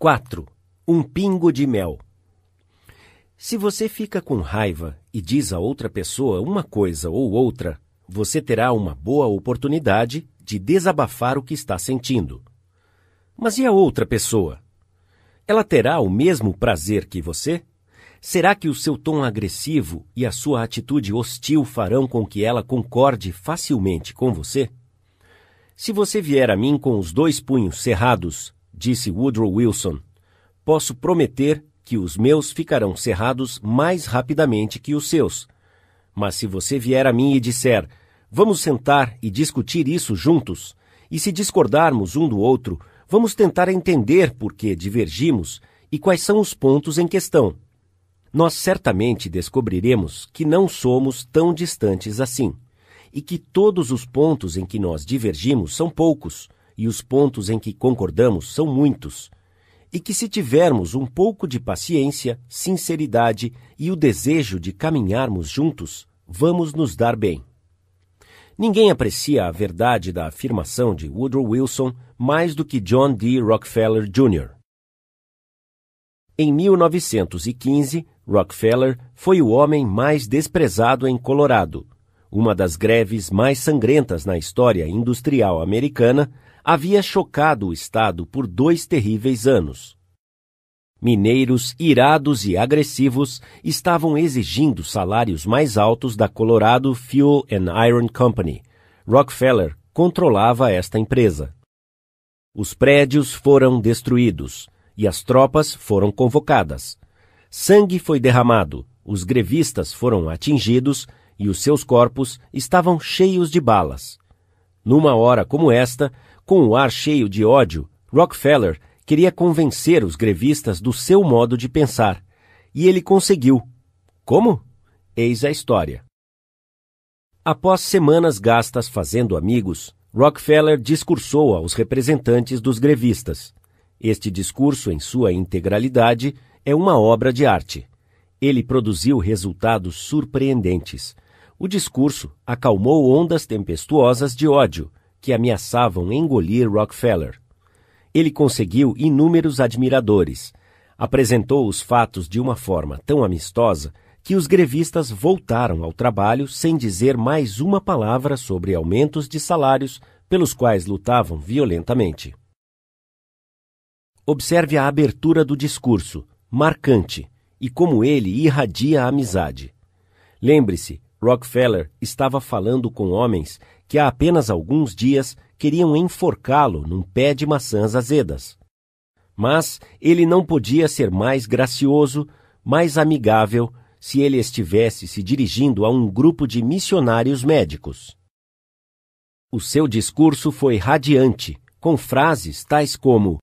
4. Um pingo de mel. Se você fica com raiva e diz a outra pessoa uma coisa ou outra, você terá uma boa oportunidade de desabafar o que está sentindo. Mas e a outra pessoa? Ela terá o mesmo prazer que você? Será que o seu tom agressivo e a sua atitude hostil farão com que ela concorde facilmente com você? Se você vier a mim com os dois punhos cerrados, disse Woodrow Wilson, posso prometer que os meus ficarão cerrados mais rapidamente que os seus. Mas se você vier a mim e disser, vamos sentar e discutir isso juntos, e se discordarmos um do outro, vamos tentar entender por que divergimos e quais são os pontos em questão nós certamente descobriremos que não somos tão distantes assim, e que todos os pontos em que nós divergimos são poucos, e os pontos em que concordamos são muitos, e que se tivermos um pouco de paciência, sinceridade e o desejo de caminharmos juntos, vamos nos dar bem. Ninguém aprecia a verdade da afirmação de Woodrow Wilson mais do que John D. Rockefeller Jr. Em 1915, Rockefeller foi o homem mais desprezado em Colorado. Uma das greves mais sangrentas na história industrial americana havia chocado o Estado por dois terríveis anos. Mineiros irados e agressivos estavam exigindo salários mais altos da Colorado Fuel and Iron Company. Rockefeller controlava esta empresa. Os prédios foram destruídos e as tropas foram convocadas. Sangue foi derramado, os grevistas foram atingidos e os seus corpos estavam cheios de balas. Numa hora como esta, com o ar cheio de ódio, Rockefeller queria convencer os grevistas do seu modo de pensar. E ele conseguiu. Como? Eis a história. Após semanas gastas fazendo amigos, Rockefeller discursou aos representantes dos grevistas. Este discurso, em sua integralidade, é uma obra de arte. Ele produziu resultados surpreendentes. O discurso acalmou ondas tempestuosas de ódio que ameaçavam engolir Rockefeller. Ele conseguiu inúmeros admiradores. Apresentou os fatos de uma forma tão amistosa que os grevistas voltaram ao trabalho sem dizer mais uma palavra sobre aumentos de salários pelos quais lutavam violentamente. Observe a abertura do discurso, marcante e como ele irradia a amizade. Lembre-se, Rockefeller estava falando com homens que há apenas alguns dias queriam enforcá-lo num pé de maçãs azedas. Mas ele não podia ser mais gracioso, mais amigável, se ele estivesse se dirigindo a um grupo de missionários médicos. O seu discurso foi radiante, com frases tais como: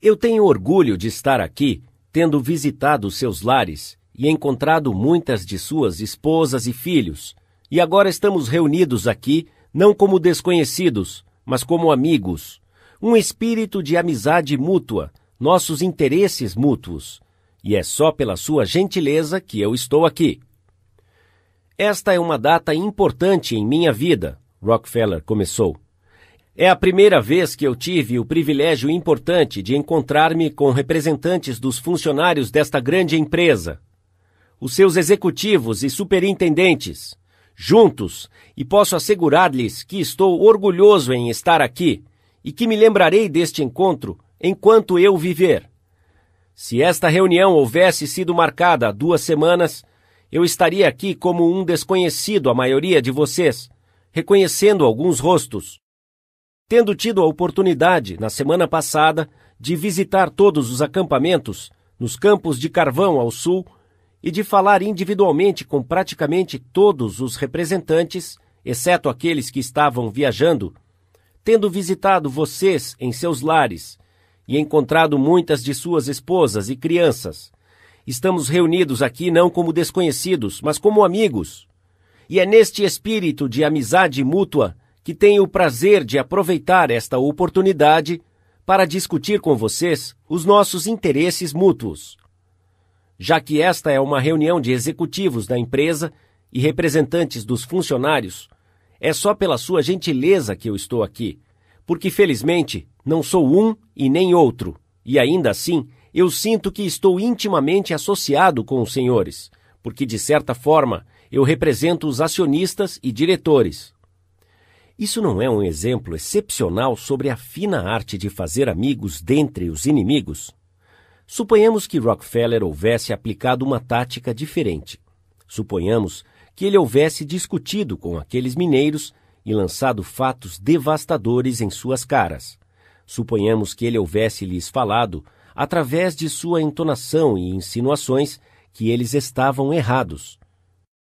Eu tenho orgulho de estar aqui tendo visitado seus lares e encontrado muitas de suas esposas e filhos, e agora estamos reunidos aqui não como desconhecidos, mas como amigos. Um espírito de amizade mútua, nossos interesses mútuos. E é só pela sua gentileza que eu estou aqui. Esta é uma data importante em minha vida, Rockefeller começou. É a primeira vez que eu tive o privilégio importante de encontrar-me com representantes dos funcionários desta grande empresa, os seus executivos e superintendentes, juntos, e posso assegurar-lhes que estou orgulhoso em estar aqui e que me lembrarei deste encontro enquanto eu viver. Se esta reunião houvesse sido marcada há duas semanas, eu estaria aqui como um desconhecido à maioria de vocês, reconhecendo alguns rostos tendo tido a oportunidade, na semana passada, de visitar todos os acampamentos nos campos de carvão ao sul e de falar individualmente com praticamente todos os representantes, exceto aqueles que estavam viajando, tendo visitado vocês em seus lares e encontrado muitas de suas esposas e crianças. Estamos reunidos aqui não como desconhecidos, mas como amigos. E é neste espírito de amizade mútua que tenho o prazer de aproveitar esta oportunidade para discutir com vocês os nossos interesses mútuos. Já que esta é uma reunião de executivos da empresa e representantes dos funcionários, é só pela sua gentileza que eu estou aqui, porque felizmente não sou um e nem outro, E ainda assim, eu sinto que estou intimamente associado com os senhores, porque de certa forma eu represento os acionistas e diretores. Isso não é um exemplo excepcional sobre a fina arte de fazer amigos dentre os inimigos? Suponhamos que Rockefeller houvesse aplicado uma tática diferente. Suponhamos que ele houvesse discutido com aqueles mineiros e lançado fatos devastadores em suas caras. Suponhamos que ele houvesse lhes falado, através de sua entonação e insinuações, que eles estavam errados.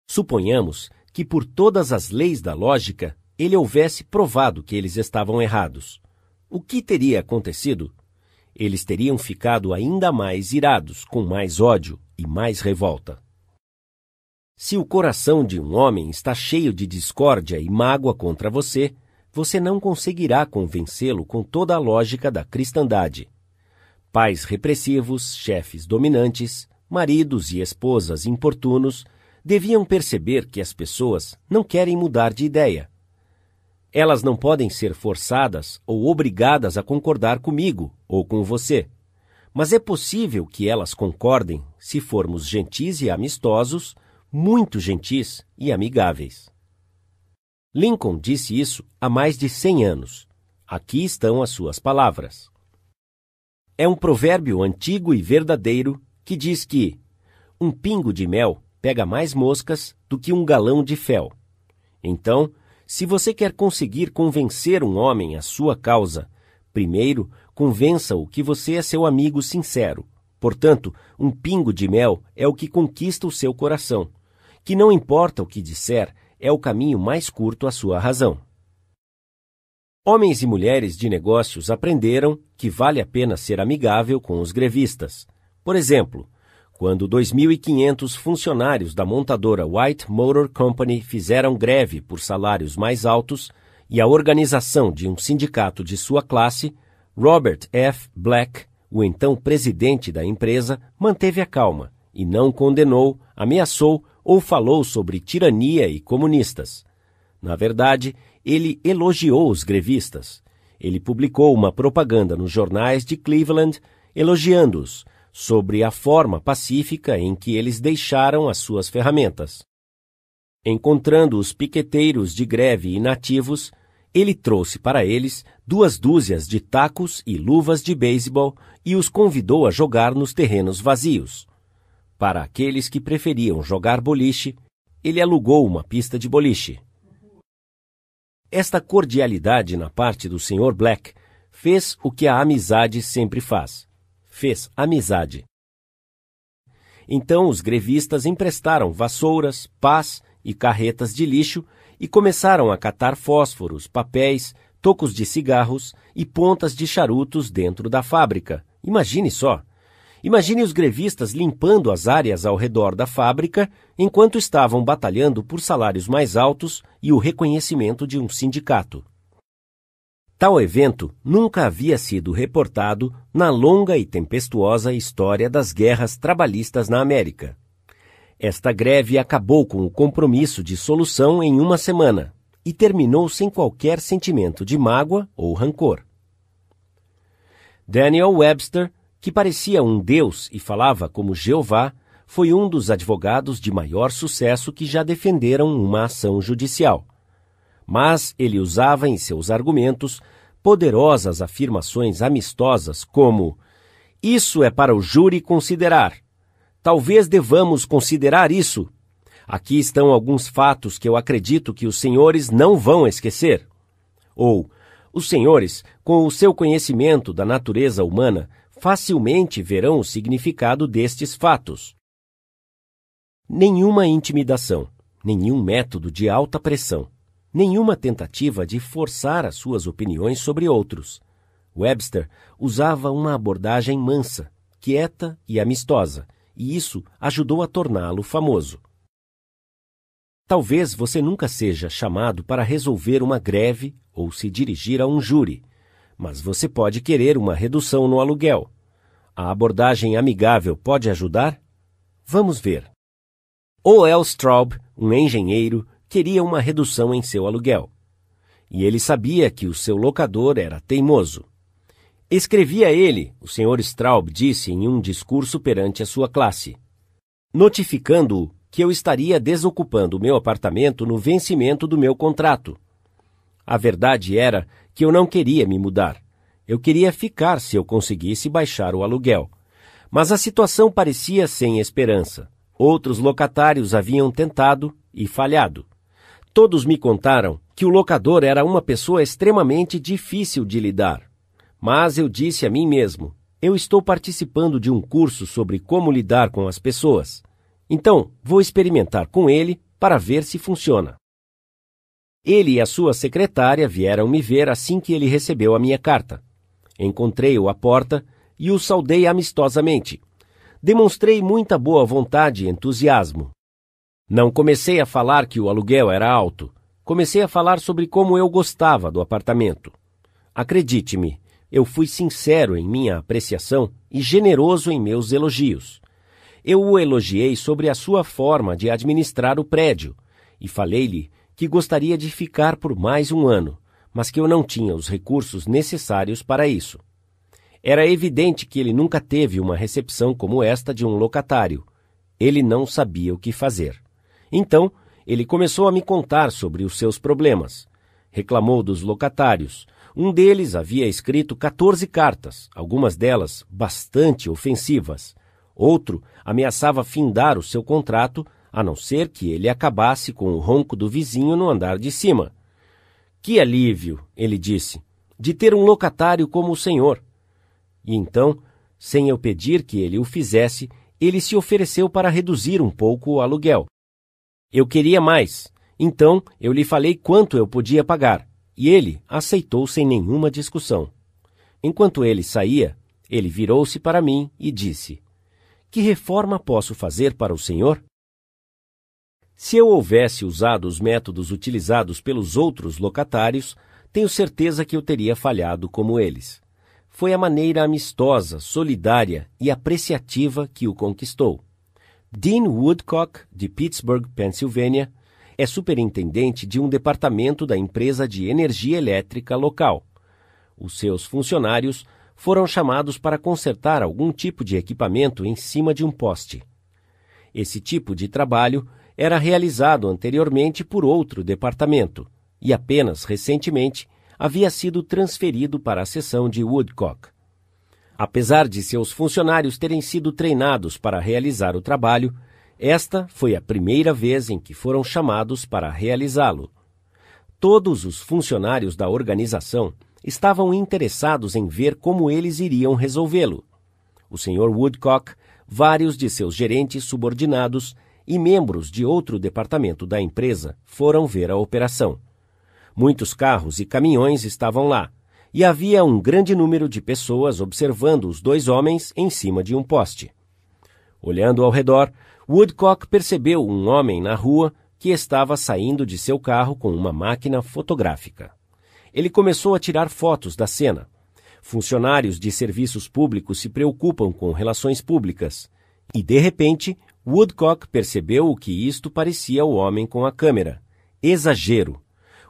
Suponhamos que, por todas as leis da lógica, ele houvesse provado que eles estavam errados. O que teria acontecido? Eles teriam ficado ainda mais irados, com mais ódio e mais revolta. Se o coração de um homem está cheio de discórdia e mágoa contra você, você não conseguirá convencê-lo com toda a lógica da cristandade. Pais repressivos, chefes dominantes, maridos e esposas importunos deviam perceber que as pessoas não querem mudar de ideia. Elas não podem ser forçadas ou obrigadas a concordar comigo ou com você. Mas é possível que elas concordem se formos gentis e amistosos, muito gentis e amigáveis. Lincoln disse isso há mais de 100 anos. Aqui estão as suas palavras. É um provérbio antigo e verdadeiro que diz que um pingo de mel pega mais moscas do que um galão de fel. Então, se você quer conseguir convencer um homem à sua causa, primeiro convença-o que você é seu amigo sincero. Portanto, um pingo de mel é o que conquista o seu coração. Que não importa o que disser, é o caminho mais curto à sua razão. Homens e mulheres de negócios aprenderam que vale a pena ser amigável com os grevistas. Por exemplo, quando 2.500 funcionários da montadora White Motor Company fizeram greve por salários mais altos e a organização de um sindicato de sua classe, Robert F. Black, o então presidente da empresa, manteve a calma e não condenou, ameaçou ou falou sobre tirania e comunistas. Na verdade, ele elogiou os grevistas. Ele publicou uma propaganda nos jornais de Cleveland elogiando-os sobre a forma pacífica em que eles deixaram as suas ferramentas. Encontrando os piqueteiros de greve inativos, ele trouxe para eles duas dúzias de tacos e luvas de beisebol e os convidou a jogar nos terrenos vazios. Para aqueles que preferiam jogar boliche, ele alugou uma pista de boliche. Esta cordialidade na parte do Sr. Black fez o que a amizade sempre faz: fez amizade. Então os grevistas emprestaram vassouras, pás e carretas de lixo e começaram a catar fósforos, papéis, tocos de cigarros e pontas de charutos dentro da fábrica. Imagine só! Imagine os grevistas limpando as áreas ao redor da fábrica enquanto estavam batalhando por salários mais altos e o reconhecimento de um sindicato. Tal evento nunca havia sido reportado na longa e tempestuosa história das guerras trabalhistas na América. Esta greve acabou com o compromisso de solução em uma semana e terminou sem qualquer sentimento de mágoa ou rancor. Daniel Webster que parecia um deus e falava como Jeová, foi um dos advogados de maior sucesso que já defenderam uma ação judicial. Mas ele usava em seus argumentos poderosas afirmações amistosas como: Isso é para o júri considerar. Talvez devamos considerar isso. Aqui estão alguns fatos que eu acredito que os senhores não vão esquecer. Ou, os senhores, com o seu conhecimento da natureza humana, facilmente verão o significado destes fatos. Nenhuma intimidação, nenhum método de alta pressão, nenhuma tentativa de forçar as suas opiniões sobre outros. Webster usava uma abordagem mansa, quieta e amistosa, e isso ajudou a torná-lo famoso. Talvez você nunca seja chamado para resolver uma greve ou se dirigir a um júri, mas você pode querer uma redução no aluguel. A abordagem amigável pode ajudar? Vamos ver. O. L. Straub, um engenheiro, queria uma redução em seu aluguel. E ele sabia que o seu locador era teimoso. Escrevi a ele, o Sr. Straub disse em um discurso perante a sua classe, notificando-o que eu estaria desocupando o meu apartamento no vencimento do meu contrato. A verdade era que eu não queria me mudar. Eu queria ficar se eu conseguisse baixar o aluguel. Mas a situação parecia sem esperança. Outros locatários haviam tentado e falhado. Todos me contaram que o locador era uma pessoa extremamente difícil de lidar. Mas eu disse a mim mesmo: eu estou participando de um curso sobre como lidar com as pessoas. Então, vou experimentar com ele para ver se funciona. Ele e a sua secretária vieram me ver assim que ele recebeu a minha carta. Encontrei-o à porta e o saudei amistosamente. Demonstrei muita boa vontade e entusiasmo. Não comecei a falar que o aluguel era alto. Comecei a falar sobre como eu gostava do apartamento. Acredite-me, eu fui sincero em minha apreciação e generoso em meus elogios. Eu o elogiei sobre a sua forma de administrar o prédio e falei-lhe que gostaria de ficar por mais um ano, mas que eu não tinha os recursos necessários para isso. Era evidente que ele nunca teve uma recepção como esta de um locatário. Ele não sabia o que fazer. Então, ele começou a me contar sobre os seus problemas. Reclamou dos locatários. Um deles havia escrito 14 cartas, algumas delas bastante ofensivas. Outro ameaçava findar o seu contrato, a não ser que ele acabasse com o ronco do vizinho no andar de cima. Que alívio, ele disse, de ter um locatário como o senhor. E então, sem eu pedir que ele o fizesse, ele se ofereceu para reduzir um pouco o aluguel. Eu queria mais, então eu lhe falei quanto eu podia pagar, e ele aceitou sem nenhuma discussão. Enquanto ele saía, ele virou-se para mim e disse: que reforma posso fazer para o senhor? Se eu houvesse usado os métodos utilizados pelos outros locatários, tenho certeza que eu teria falhado como eles. Foi a maneira amistosa, solidária e apreciativa que o conquistou. Dean Woodcock, de Pittsburgh, Pensilvânia, é superintendente de um departamento da empresa de energia elétrica local. Os seus funcionários foram chamados para consertar algum tipo de equipamento em cima de um poste. Esse tipo de trabalho era realizado anteriormente por outro departamento e apenas recentemente havia sido transferido para a seção de Woodcock. Apesar de seus funcionários terem sido treinados para realizar o trabalho, esta foi a primeira vez em que foram chamados para realizá-lo. Todos os funcionários da organização estavam interessados em ver como eles iriam resolvê-lo. O Sr. Woodcock, vários de seus gerentes subordinados e membros de outro departamento da empresa foram ver a operação. Muitos carros e caminhões estavam lá, e havia um grande número de pessoas observando os dois homens em cima de um poste. Olhando ao redor, Woodcock percebeu um homem na rua que estava saindo de seu carro com uma máquina fotográfica ele começou a tirar fotos da cena. Funcionários de serviços públicos se preocupam com relações públicas. E, de repente, Woodcock percebeu o que isto parecia o homem com a câmera. Exagero.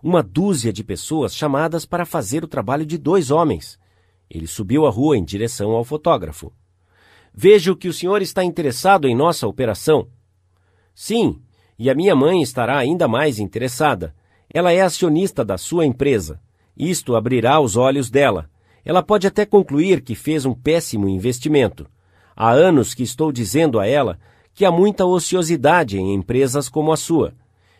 Uma dúzia de pessoas chamadas para fazer o trabalho de dois homens. Ele subiu a rua em direção ao fotógrafo. Vejo que o senhor está interessado em nossa operação. Sim, e a minha mãe estará ainda mais interessada. Ela é acionista da sua empresa. Isto abrirá os olhos dela. Ela pode até concluir que fez um péssimo investimento. Há anos que estou dizendo a ela que há muita ociosidade em empresas como a sua.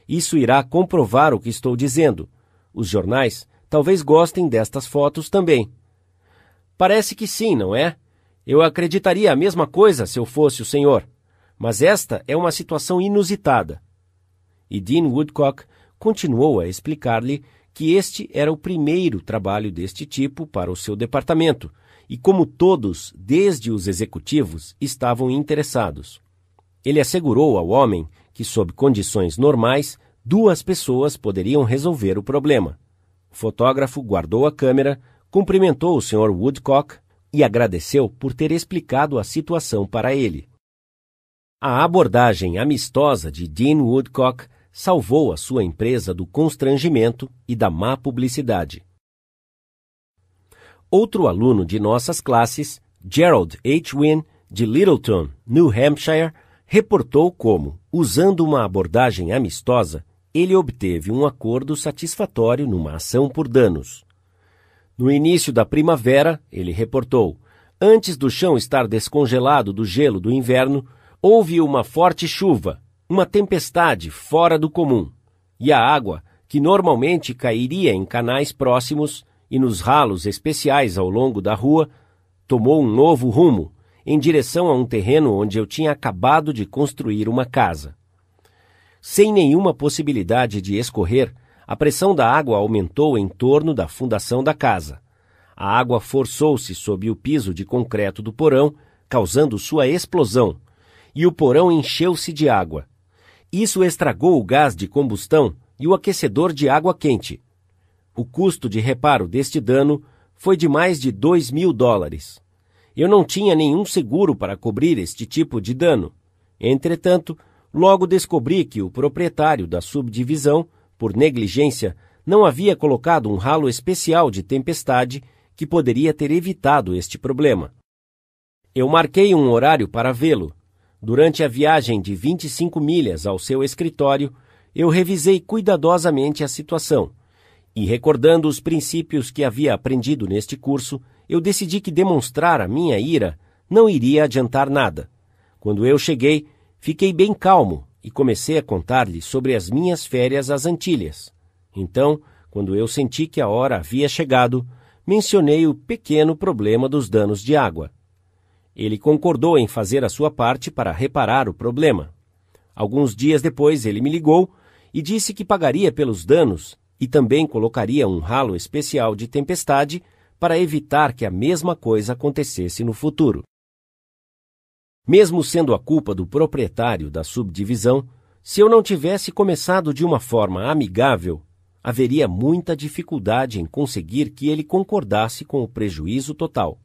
Isso irá comprovar o que estou dizendo. Os jornais talvez gostem destas fotos também. Parece que sim, não é? Eu acreditaria a mesma coisa se eu fosse o senhor. Mas esta é uma situação inusitada. E Dean Woodcock continuou a explicar-lhe que este era o primeiro trabalho deste tipo para o seu departamento, e como todos, desde os executivos, estavam interessados. Ele assegurou ao homem que, sob condições normais, duas pessoas poderiam resolver o problema. O fotógrafo guardou a câmera, cumprimentou o Sr. Woodcock e agradeceu por ter explicado a situação para ele. A abordagem amistosa de Dean Woodcock salvou a sua empresa do constrangimento e da má publicidade. Outro aluno de nossas classes, Gerald H. Wynne, de Littleton, New Hampshire, reportou como, usando uma abordagem amistosa, ele obteve um acordo satisfatório numa ação por danos. No início da primavera, ele reportou, antes do chão estar descongelado do gelo do inverno, houve uma forte chuva, uma tempestade fora do comum, e a água, que normalmente cairia em canais próximos e nos ralos especiais ao longo da rua, tomou um novo rumo, em direção a um terreno onde eu tinha acabado de construir uma casa. Sem nenhuma possibilidade de escorrer, a pressão da água aumentou em torno da fundação da casa. A água forçou-se sob o piso de concreto do porão, causando sua explosão, e o porão encheu-se de água. Isso estragou o gás de combustão e o aquecedor de água quente. O custo de reparo deste dano foi de mais de dois mil dólares. Eu não tinha nenhum seguro para cobrir este tipo de dano. Entretanto, logo descobri que o proprietário da subdivisão, por negligência, não havia colocado um ralo especial de tempestade que poderia ter evitado este problema. Eu marquei um horário para vê-lo. Durante a viagem de 25 milhas ao seu escritório, eu revisei cuidadosamente a situação e, recordando os princípios que havia aprendido neste curso, eu decidi que demonstrar a minha ira não iria adiantar nada. Quando eu cheguei, fiquei bem calmo e comecei a contar-lhe sobre as minhas férias às Antilhas. Então, quando eu senti que a hora havia chegado, mencionei o pequeno problema dos danos de água. Ele concordou em fazer a sua parte para reparar o problema. Alguns dias depois, ele me ligou e disse que pagaria pelos danos e também colocaria um ralo especial de tempestade para evitar que a mesma coisa acontecesse no futuro. Mesmo sendo a culpa do proprietário da subdivisão, se eu não tivesse começado de uma forma amigável, haveria muita dificuldade em conseguir que ele concordasse com o prejuízo total.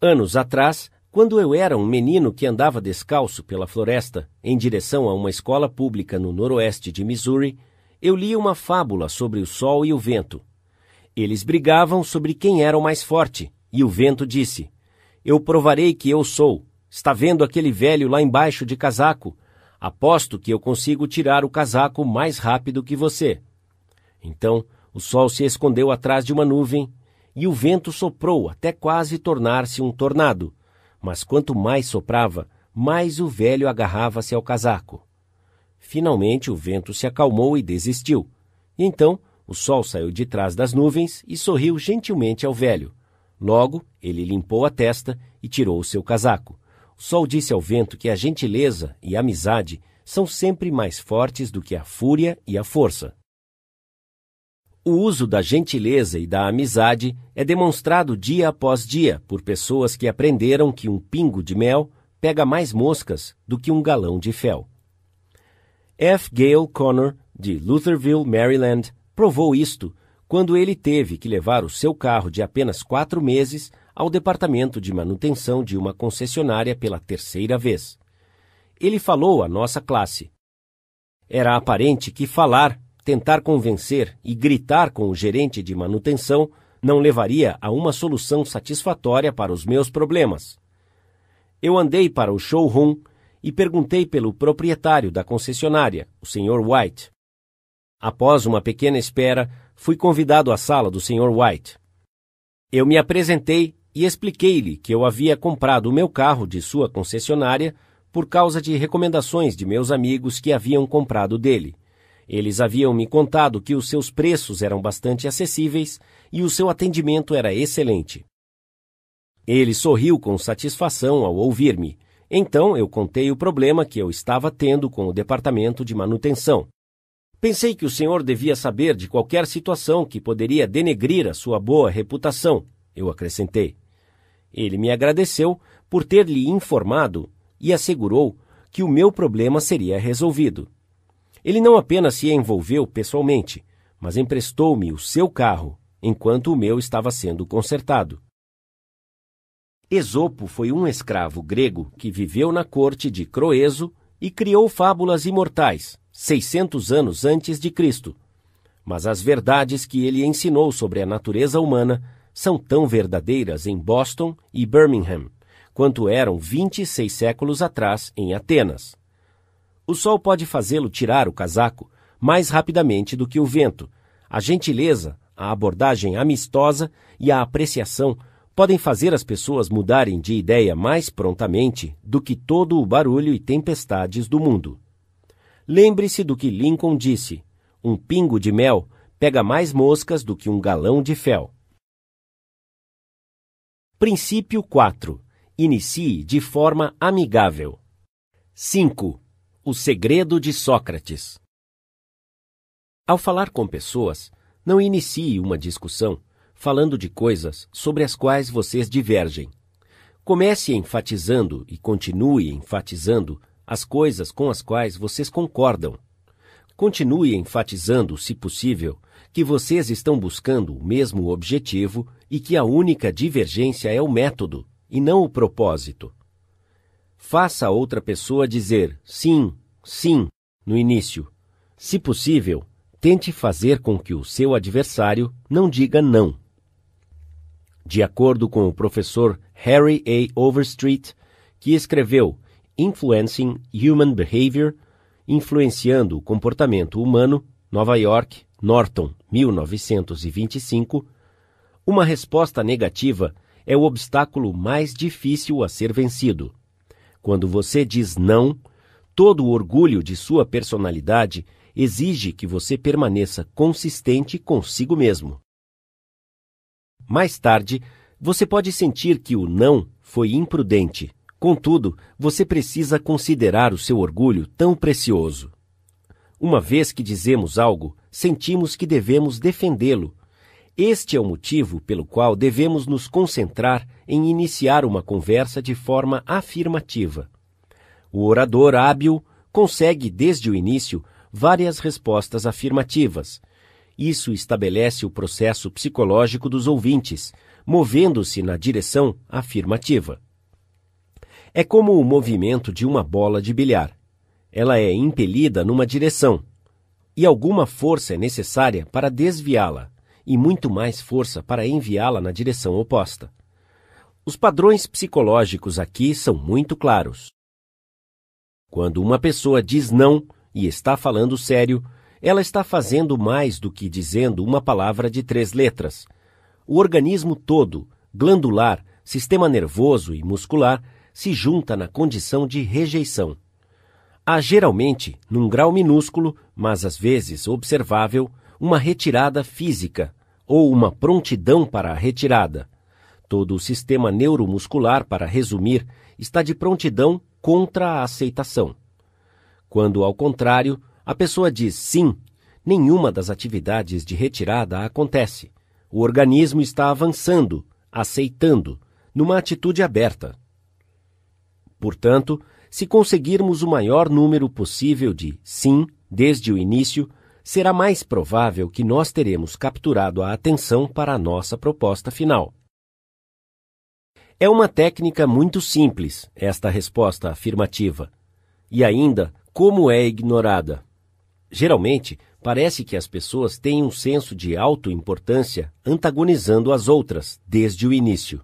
Anos atrás, quando eu era um menino que andava descalço pela floresta em direção a uma escola pública no noroeste de Missouri, eu li uma fábula sobre o sol e o vento. Eles brigavam sobre quem era o mais forte, e o vento disse: Eu provarei que eu sou. Está vendo aquele velho lá embaixo de casaco? Aposto que eu consigo tirar o casaco mais rápido que você. Então o sol se escondeu atrás de uma nuvem e o vento soprou até quase tornar-se um tornado. Mas quanto mais soprava, mais o velho agarrava-se ao casaco. Finalmente o vento se acalmou e desistiu. E então o sol saiu de trás das nuvens e sorriu gentilmente ao velho. Logo, ele limpou a testa e tirou o seu casaco. O sol disse ao vento que a gentileza e a amizade são sempre mais fortes do que a fúria e a força. O uso da gentileza e da amizade é demonstrado dia após dia por pessoas que aprenderam que um pingo de mel pega mais moscas do que um galão de fel. F. Gale Connor, de Lutherville, Maryland, provou isto quando ele teve que levar o seu carro de apenas quatro meses ao departamento de manutenção de uma concessionária pela terceira vez. Ele falou à nossa classe. Era aparente que falar, tentar convencer e gritar com o gerente de manutenção não levaria a uma solução satisfatória para os meus problemas. Eu andei para o showroom e perguntei pelo proprietário da concessionária, o Sr. White. Após uma pequena espera, fui convidado à sala do Sr. White. Eu me apresentei e expliquei-lhe que eu havia comprado o meu carro de sua concessionária por causa de recomendações de meus amigos que haviam comprado dele. Eles haviam me contado que os seus preços eram bastante acessíveis e o seu atendimento era excelente. Ele sorriu com satisfação ao ouvir-me. Então eu contei o problema que eu estava tendo com o departamento de manutenção Pensei que o senhor devia saber de qualquer situação que poderia denegrir a sua boa reputação, eu acrescentei. Ele me agradeceu por ter lhe informado e assegurou que o meu problema seria resolvido. Ele não apenas se envolveu pessoalmente, mas emprestou-me o seu carro enquanto o meu estava sendo consertado. Esopo foi um escravo grego que viveu na corte de Croeso e criou fábulas imortais, 600 anos antes de Cristo. Mas as verdades que ele ensinou sobre a natureza humana são tão verdadeiras em Boston e Birmingham quanto eram 26 séculos atrás em Atenas. O sol pode fazê-lo tirar o casaco mais rapidamente do que o vento. A gentileza, a abordagem amistosa e a apreciação podem fazer as pessoas mudarem de ideia mais prontamente do que todo o barulho e tempestades do mundo. Lembre-se do que Lincoln disse: um pingo de mel pega mais moscas do que um galão de fel. Princípio 4. Inicie de forma amigável. 5. O segredo de Sócrates. Ao falar com pessoas, não inicie uma discussão falando de coisas sobre as quais vocês divergem. Comece enfatizando e continue enfatizando as coisas com as quais vocês concordam. Continue enfatizando, se possível, que vocês estão buscando o mesmo objetivo e que a única divergência é o método e não o propósito. Faça a outra pessoa dizer sim, sim no início. Se possível, tente fazer com que o seu adversário não diga não. De acordo com o professor Harry A. Overstreet, que escreveu Influencing Human Behavior, Influenciando o Comportamento Humano, Nova York, Norton, 1925, uma resposta negativa é o obstáculo mais difícil a ser vencido. Quando você diz não, todo o orgulho de sua personalidade exige que você permaneça consistente consigo mesmo. Mais tarde, você pode sentir que o não foi imprudente. Contudo, você precisa considerar o seu orgulho tão precioso. Uma vez que dizemos algo, sentimos que devemos defendê-lo. Este é o motivo pelo qual devemos nos concentrar em iniciar uma conversa de forma afirmativa. O orador hábil consegue, desde o início, várias respostas afirmativas, isso estabelece o processo psicológico dos ouvintes, movendo-se na direção afirmativa. É como o movimento de uma bola de bilhar. Ela é impelida numa direção, e alguma força é necessária para desviá-la, e muito mais força para enviá-la na direção oposta. Os padrões psicológicos aqui são muito claros. Quando uma pessoa diz não e está falando sério, ela está fazendo mais do que dizendo uma palavra de três letras. O organismo todo, glandular, sistema nervoso e muscular, se junta na condição de rejeição. Há geralmente, num grau minúsculo, mas às vezes observável, uma retirada física ou uma prontidão para a retirada. Todo o sistema neuromuscular, para resumir, está de prontidão contra a aceitação. Quando, ao contrário, a pessoa diz sim, nenhuma das atividades de retirada acontece. O organismo está avançando, aceitando, numa atitude aberta. Portanto, se conseguirmos o maior número possível de sim desde o início, será mais provável que nós teremos capturado a atenção para a nossa proposta final. É uma técnica muito simples, esta resposta afirmativa. E ainda, como é ignorada? Geralmente, parece que as pessoas têm um senso de autoimportância antagonizando as outras desde o início.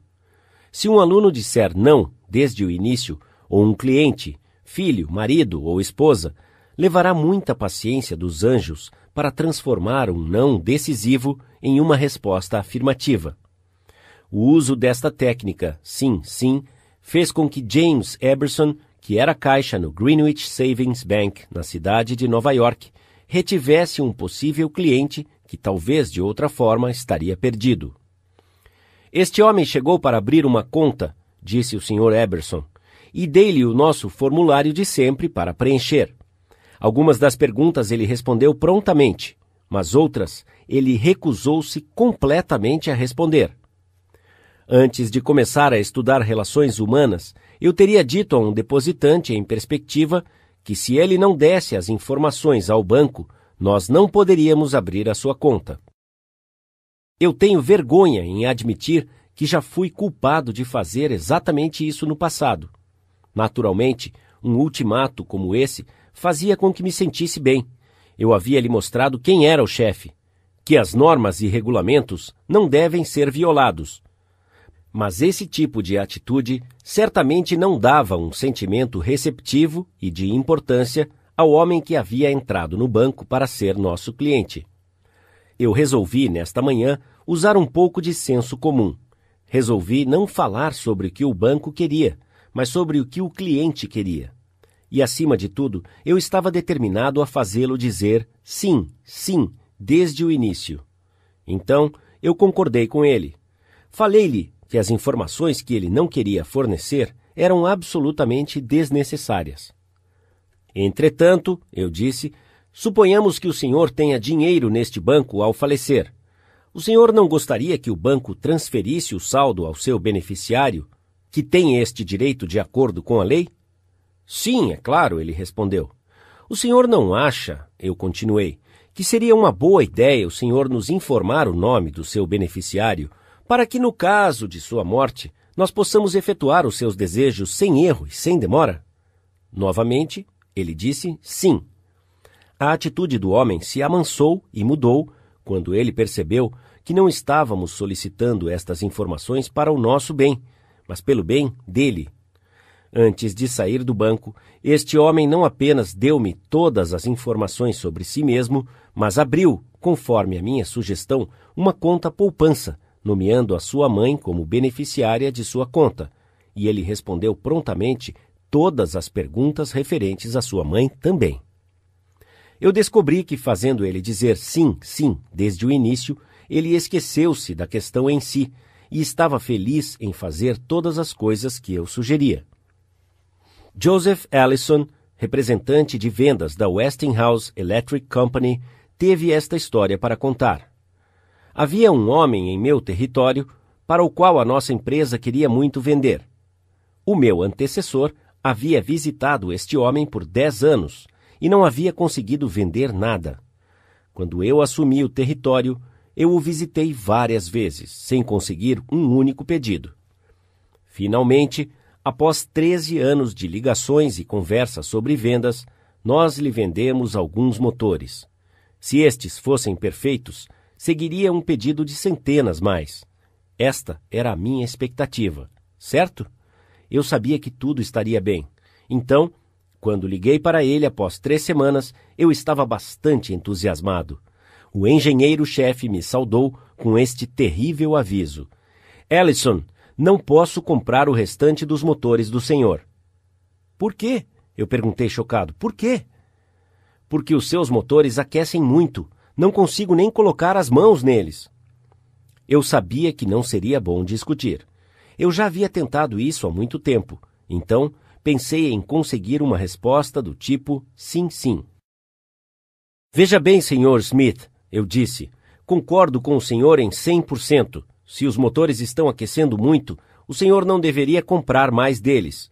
Se um aluno disser não desde o início, ou um cliente, filho, marido ou esposa, levará muita paciência dos anjos para transformar um não decisivo em uma resposta afirmativa. O uso desta técnica, sim, sim, fez com que James Eberson, que era caixa no Greenwich Savings Bank, na cidade de Nova York, retivesse um possível cliente que talvez de outra forma estaria perdido. Este homem chegou para abrir uma conta, disse o Sr. Eberson, e dei-lhe o nosso formulário de sempre para preencher. Algumas das perguntas ele respondeu prontamente, mas outras ele recusou-se completamente a responder. Antes de começar a estudar relações humanas, eu teria dito a um depositante em perspectiva que se ele não desse as informações ao banco, nós não poderíamos abrir a sua conta. Eu tenho vergonha em admitir que já fui culpado de fazer exatamente isso no passado. Naturalmente, um ultimato como esse fazia com que me sentisse bem. Eu havia lhe mostrado quem era o chefe. que as normas e regulamentos não devem ser violados. Mas esse tipo de atitude certamente não dava um sentimento receptivo e de importância ao homem que havia entrado no banco para ser nosso cliente. Eu resolvi, nesta manhã, usar um pouco de senso comum. Resolvi não falar sobre o que o banco queria, mas sobre o que o cliente queria. E, acima de tudo, eu estava determinado a fazê-lo dizer sim, sim, desde o início. Então, eu concordei com ele. Falei-lhe que as informações que ele não queria fornecer eram absolutamente desnecessárias. Entretanto, eu disse, suponhamos que o senhor tenha dinheiro neste banco ao falecer. O senhor não gostaria que o banco transferisse o saldo ao seu beneficiário, que tem este direito de acordo com a lei? Sim, é claro, ele respondeu. O senhor não acha, eu continuei, que seria uma boa ideia o senhor nos informar o nome do seu beneficiário, para que, no caso de sua morte, nós possamos efetuar os seus desejos sem erro e sem demora? Novamente, ele disse sim. A atitude do homem se amansou e mudou quando ele percebeu que não estávamos solicitando estas informações para o nosso bem, mas pelo bem dele Antes de sair do banco, este homem não apenas deu-me todas as informações sobre si mesmo, mas abriu, conforme a minha sugestão, uma conta poupança, nomeando a sua mãe como beneficiária de sua conta. E ele respondeu prontamente todas as perguntas referentes à sua mãe também. Eu descobri que, fazendo ele dizer sim, sim, desde o início, ele esqueceu-se da questão em si e estava feliz em fazer todas as coisas que eu sugeria. Joseph Allison, representante de vendas da Westinghouse Electric Company, teve esta história para contar. Havia um homem em meu território para o qual a nossa empresa queria muito vender. O meu antecessor havia visitado este homem por dez anos e não havia conseguido vender nada. Quando eu assumi o território, eu o visitei várias vezes, sem conseguir um único pedido. Finalmente, Após 13 anos de ligações e conversas sobre vendas, nós lhe vendemos alguns motores. Se estes fossem perfeitos, seguiria um pedido de centenas mais. Esta era a minha expectativa, certo? Eu sabia que tudo estaria bem. Então, quando liguei para ele após três semanas, eu estava bastante entusiasmado. O engenheiro-chefe me saudou com este terrível aviso. Ellison, não posso comprar o restante dos motores do senhor. Por quê? Eu perguntei chocado. Por quê? Porque os seus motores aquecem muito. Não consigo nem colocar as mãos neles. Eu sabia que não seria bom discutir. Eu já havia tentado isso há muito tempo. Então, pensei em conseguir uma resposta do tipo sim, sim. Veja bem, senhor Smith, eu disse. Concordo com o senhor em 100%. Se os motores estão aquecendo muito, o senhor não deveria comprar mais deles.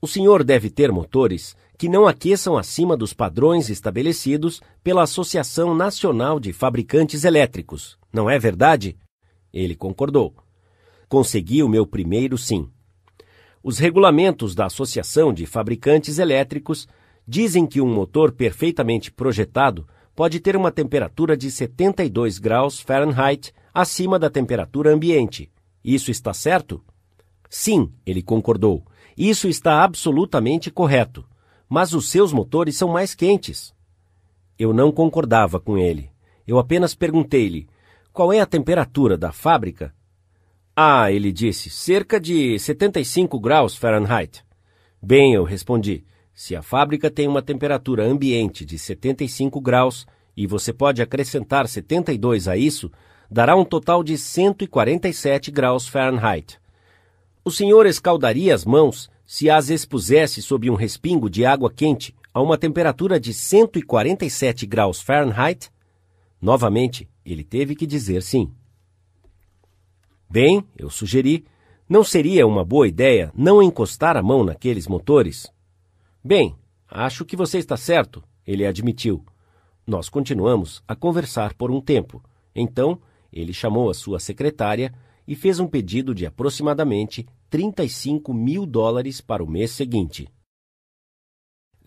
O senhor deve ter motores que não aqueçam acima dos padrões estabelecidos pela Associação Nacional de Fabricantes Elétricos, não é verdade? Ele concordou. Consegui o meu primeiro sim. Os regulamentos da Associação de Fabricantes Elétricos dizem que um motor perfeitamente projetado pode ter uma temperatura de 72 graus Fahrenheit acima da temperatura ambiente. Isso está certo? Sim, ele concordou. Isso está absolutamente correto. Mas os seus motores são mais quentes. Eu não concordava com ele. Eu apenas perguntei-lhe: qual é a temperatura da fábrica? Ah, ele disse, cerca de 75 graus Fahrenheit. Bem, eu respondi, se a fábrica tem uma temperatura ambiente de 75 graus e você pode acrescentar 72 a isso, dará um total de 147 graus Fahrenheit. O senhor escaldaria as mãos se as expusesse sob um respingo de água quente a uma temperatura de 147 graus Fahrenheit? Novamente, ele teve que dizer sim. Bem, eu sugeri, não seria uma boa ideia não encostar a mão naqueles motores? Bem, acho que você está certo, ele admitiu. Nós continuamos a conversar por um tempo. Então, ele chamou a sua secretária e fez um pedido de aproximadamente 35 mil dólares para o mês seguinte.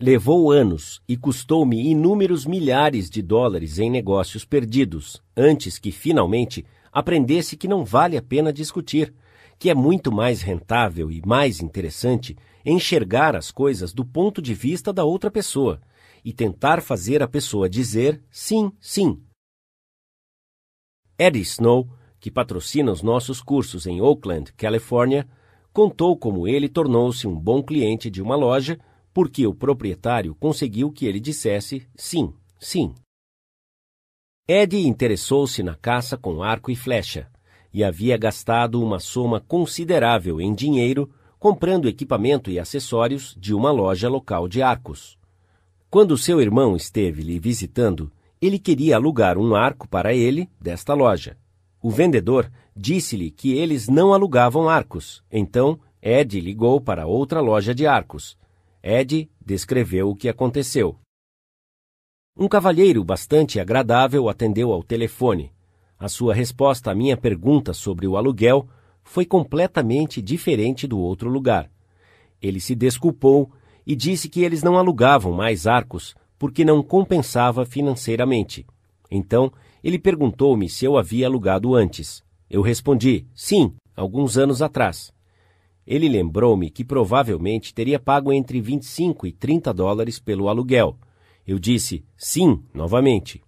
Levou anos e custou-me inúmeros milhares de dólares em negócios perdidos, antes que finalmente aprendesse que não vale a pena discutir, que é muito mais rentável e mais interessante enxergar as coisas do ponto de vista da outra pessoa e tentar fazer a pessoa dizer sim, sim. Eddie Snow, que patrocina os nossos cursos em Oakland, Califórnia, contou como ele tornou-se um bom cliente de uma loja porque o proprietário conseguiu que ele dissesse sim, sim. Ed interessou-se na caça com arco e flecha e havia gastado uma soma considerável em dinheiro comprando equipamento e acessórios de uma loja local de arcos. Quando seu irmão esteve lhe visitando, ele queria alugar um arco para ele desta loja. O vendedor disse-lhe que eles não alugavam arcos, então Ed ligou para outra loja de arcos Ed descreveu o que aconteceu. Um cavalheiro bastante agradável atendeu ao telefone. A sua resposta à minha pergunta sobre o aluguel foi completamente diferente do outro lugar. Ele se desculpou e disse que eles não alugavam mais arcos porque não compensava financeiramente. Então, ele perguntou-me se eu havia alugado antes. Eu respondi: sim, alguns anos atrás. Ele lembrou-me que provavelmente teria pago entre 25 e 30 dólares pelo aluguel. Eu disse sim, novamente.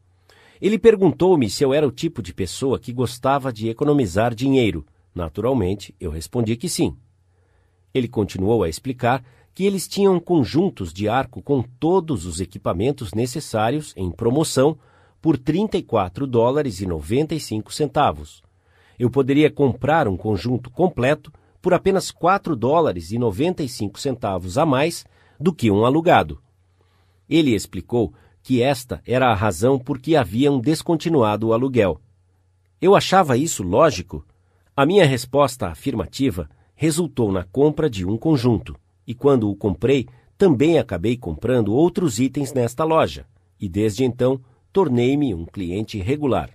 Ele perguntou-me se eu era o tipo de pessoa que gostava de economizar dinheiro. Naturalmente, eu respondi que sim. Ele continuou a explicar que eles tinham conjuntos de arco com todos os equipamentos necessários em promoção por 34 dólares e 95 centavos. Eu poderia comprar um conjunto completo por apenas 4 dólares e 95 centavos a mais do que um alugado. Ele explicou que esta era a razão por que haviam descontinuado o aluguel. Eu achava isso lógico. A minha resposta afirmativa resultou na compra de um conjunto, e quando o comprei, também acabei comprando outros itens nesta loja, e desde então tornei-me um cliente regular.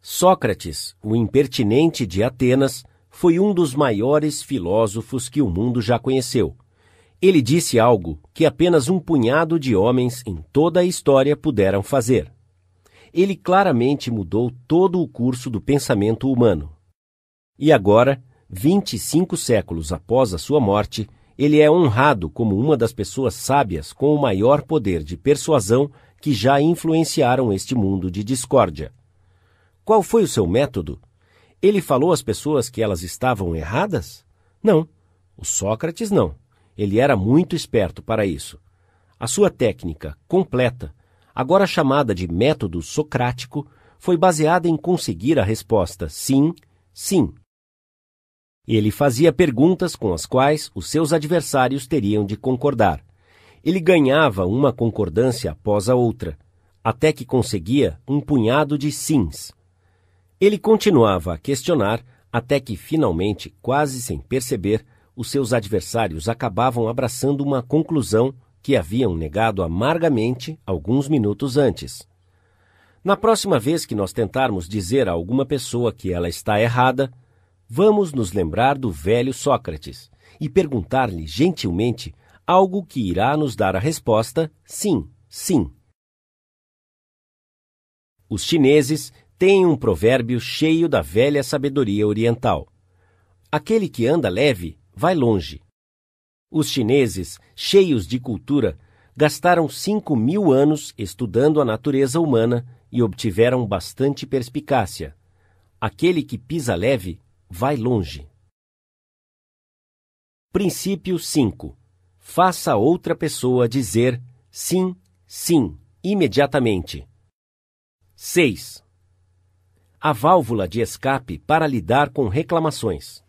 Sócrates, o impertinente de Atenas, foi um dos maiores filósofos que o mundo já conheceu. Ele disse algo que apenas um punhado de homens em toda a história puderam fazer. Ele claramente mudou todo o curso do pensamento humano. E agora, 25 séculos após a sua morte, ele é honrado como uma das pessoas sábias com o maior poder de persuasão que já influenciaram este mundo de discórdia. Qual foi o seu método? Ele falou às pessoas que elas estavam erradas? Não. O Sócrates não. Ele era muito esperto para isso. A sua técnica, completa, agora chamada de método socrático, foi baseada em conseguir a resposta sim, sim. Ele fazia perguntas com as quais os seus adversários teriam de concordar. Ele ganhava uma concordância após a outra, até que conseguia um punhado de sims. Ele continuava a questionar até que, finalmente, quase sem perceber, os seus adversários acabavam abraçando uma conclusão que haviam negado amargamente alguns minutos antes. Na próxima vez que nós tentarmos dizer a alguma pessoa que ela está errada, vamos nos lembrar do velho Sócrates e perguntar-lhe gentilmente algo que irá nos dar a resposta sim, sim. Os chineses tem um provérbio cheio da velha sabedoria oriental. Aquele que anda leve vai longe. Os chineses, cheios de cultura, gastaram cinco mil anos estudando a natureza humana e obtiveram bastante perspicácia. Aquele que pisa leve vai longe. Princípio 5. Faça outra pessoa dizer sim, sim, imediatamente. 6 a válvula de escape para lidar com reclamações.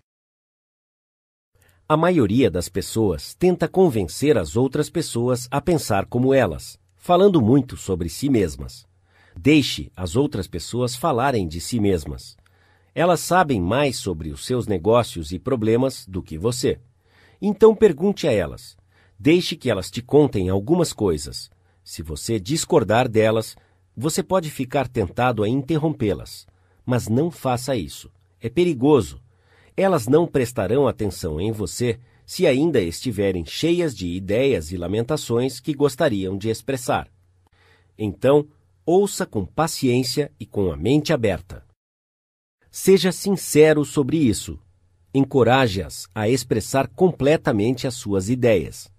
A maioria das pessoas tenta convencer as outras pessoas a pensar como elas, falando muito sobre si mesmas. Deixe as outras pessoas falarem de si mesmas. Elas sabem mais sobre os seus negócios e problemas do que você. Então pergunte a elas. Deixe que elas te contem algumas coisas. Se você discordar delas, você pode ficar tentado a interrompê-las. Mas não faça isso. É perigoso. Elas não prestarão atenção em você se ainda estiverem cheias de ideias e lamentações que gostariam de expressar. Então, ouça com paciência e com a mente aberta. Seja sincero sobre isso. Encoraje-as a expressar completamente as suas ideias.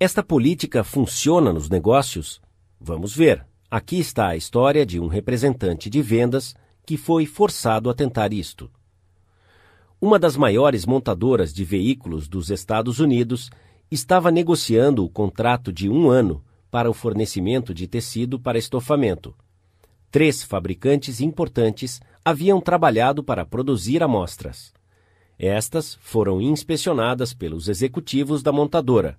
Esta política funciona nos negócios? Vamos ver. Aqui está a história de um representante de vendas que foi forçado a tentar isto. Uma das maiores montadoras de veículos dos Estados Unidos estava negociando o contrato de um ano para o fornecimento de tecido para estofamento. Três fabricantes importantes haviam trabalhado para produzir amostras. Estas foram inspecionadas pelos executivos da montadora,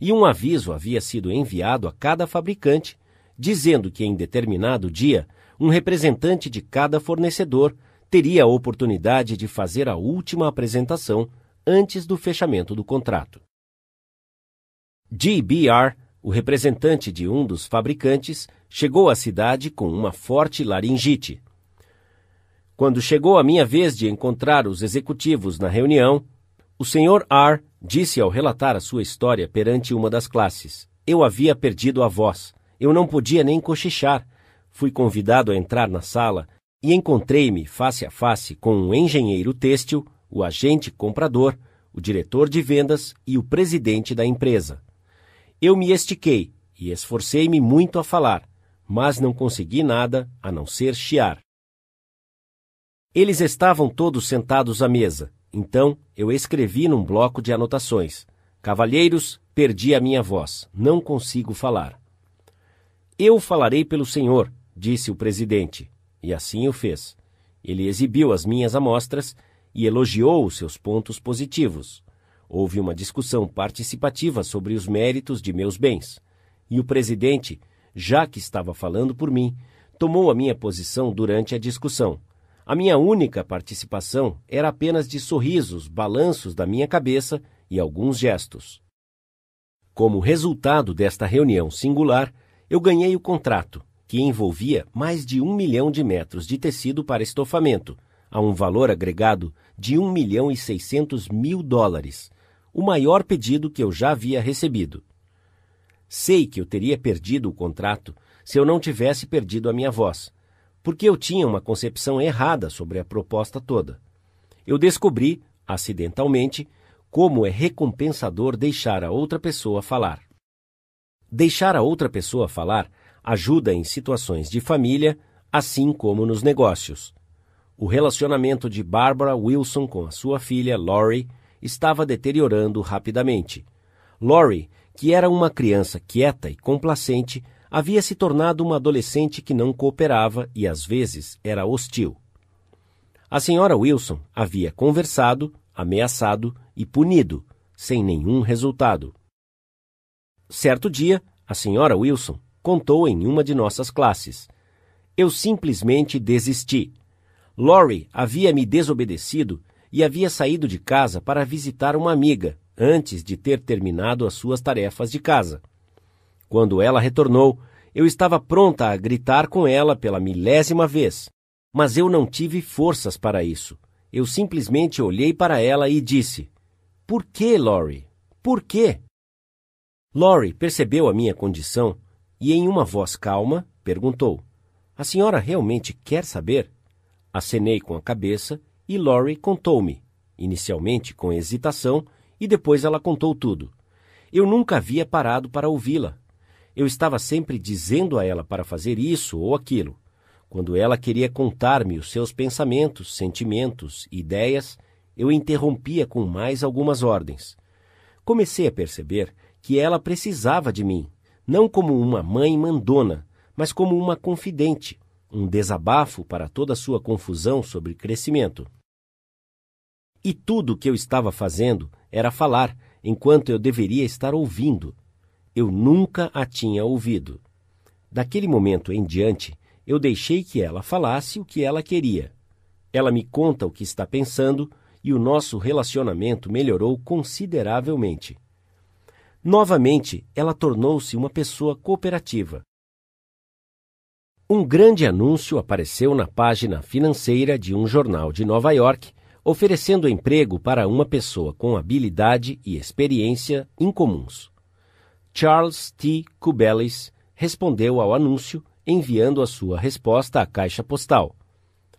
e um aviso havia sido enviado a cada fabricante dizendo que em determinado dia um representante de cada fornecedor teria a oportunidade de fazer a última apresentação antes do fechamento do contrato. GBR, o representante de um dos fabricantes, chegou à cidade com uma forte laringite. Quando chegou a minha vez de encontrar os executivos na reunião, o Sr. R disse ao relatar a sua história perante uma das classes: Eu havia perdido a voz. Eu não podia nem cochichar fui convidado a entrar na sala e encontrei-me face a face com um engenheiro têxtil, o agente comprador, o diretor de vendas e o presidente da empresa. Eu me estiquei e esforcei-me muito a falar, mas não consegui nada a não ser chiar. Eles estavam todos sentados à mesa, então eu escrevi num bloco de anotações: Cavalheiros, perdi a minha voz, não consigo falar. Eu falarei pelo Senhor, disse o presidente, e assim o fez. Ele exibiu as minhas amostras e elogiou os seus pontos positivos. Houve uma discussão participativa sobre os méritos de meus bens. E o presidente, já que estava falando por mim, tomou a minha posição durante a discussão. A minha única participação era apenas de sorrisos, balanços da minha cabeça e alguns gestos. Como resultado desta reunião singular, eu ganhei o contrato que envolvia mais de um milhão de metros de tecido para estofamento, a um valor agregado de um milhão e seiscentos mil dólares, o maior pedido que eu já havia recebido. Sei que eu teria perdido o contrato se eu não tivesse perdido a minha voz, porque eu tinha uma concepção errada sobre a proposta toda. Eu descobri, acidentalmente, como é recompensador deixar a outra pessoa falar. Deixar a outra pessoa falar ajuda em situações de família, assim como nos negócios. O relacionamento de Barbara Wilson com a sua filha, Lori, estava deteriorando rapidamente. Lori, que era uma criança quieta e complacente, havia se tornado uma adolescente que não cooperava e às vezes era hostil. A senhora Wilson havia conversado, ameaçado e punido, sem nenhum resultado. Certo dia, a senhora Wilson contou em uma de nossas classes. Eu simplesmente desisti. Lori havia me desobedecido e havia saído de casa para visitar uma amiga antes de ter terminado as suas tarefas de casa. Quando ela retornou, eu estava pronta a gritar com ela pela milésima vez, mas eu não tive forças para isso. Eu simplesmente olhei para ela e disse: Por que, Lori? Por quê? Lori percebeu a minha condição e, em uma voz calma, perguntou: A senhora realmente quer saber? Acenei com a cabeça e Lori contou-me, inicialmente com hesitação, e depois ela contou tudo. Eu nunca havia parado para ouvi-la. Eu estava sempre dizendo a ela para fazer isso ou aquilo. Quando ela queria contar-me os seus pensamentos, sentimentos, ideias, eu interrompia com mais algumas ordens. Comecei a perceber que ela precisava de mim não como uma mãe mandona, mas como uma confidente, um desabafo para toda a sua confusão sobre crescimento. E tudo o que eu estava fazendo era falar, enquanto eu deveria estar ouvindo. Eu nunca a tinha ouvido. Daquele momento em diante, eu deixei que ela falasse o que ela queria. Ela me conta o que está pensando e o nosso relacionamento melhorou consideravelmente. Novamente, ela tornou-se uma pessoa cooperativa. Um grande anúncio apareceu na página financeira de um jornal de Nova York, oferecendo emprego para uma pessoa com habilidade e experiência incomuns. Charles T. Kubelis respondeu ao anúncio enviando a sua resposta à caixa postal.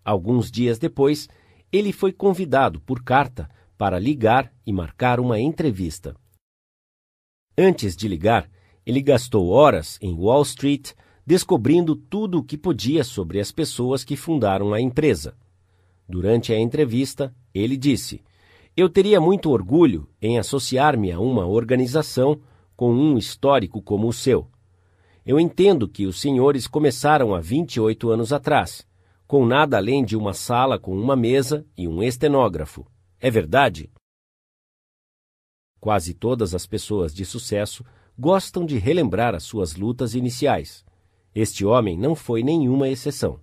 Alguns dias depois, ele foi convidado por carta para ligar e marcar uma entrevista. Antes de ligar, ele gastou horas em Wall Street descobrindo tudo o que podia sobre as pessoas que fundaram a empresa. Durante a entrevista, ele disse: Eu teria muito orgulho em associar-me a uma organização com um histórico como o seu. Eu entendo que os senhores começaram há 28 anos atrás, com nada além de uma sala com uma mesa e um estenógrafo. É verdade? Quase todas as pessoas de sucesso gostam de relembrar as suas lutas iniciais. Este homem não foi nenhuma exceção.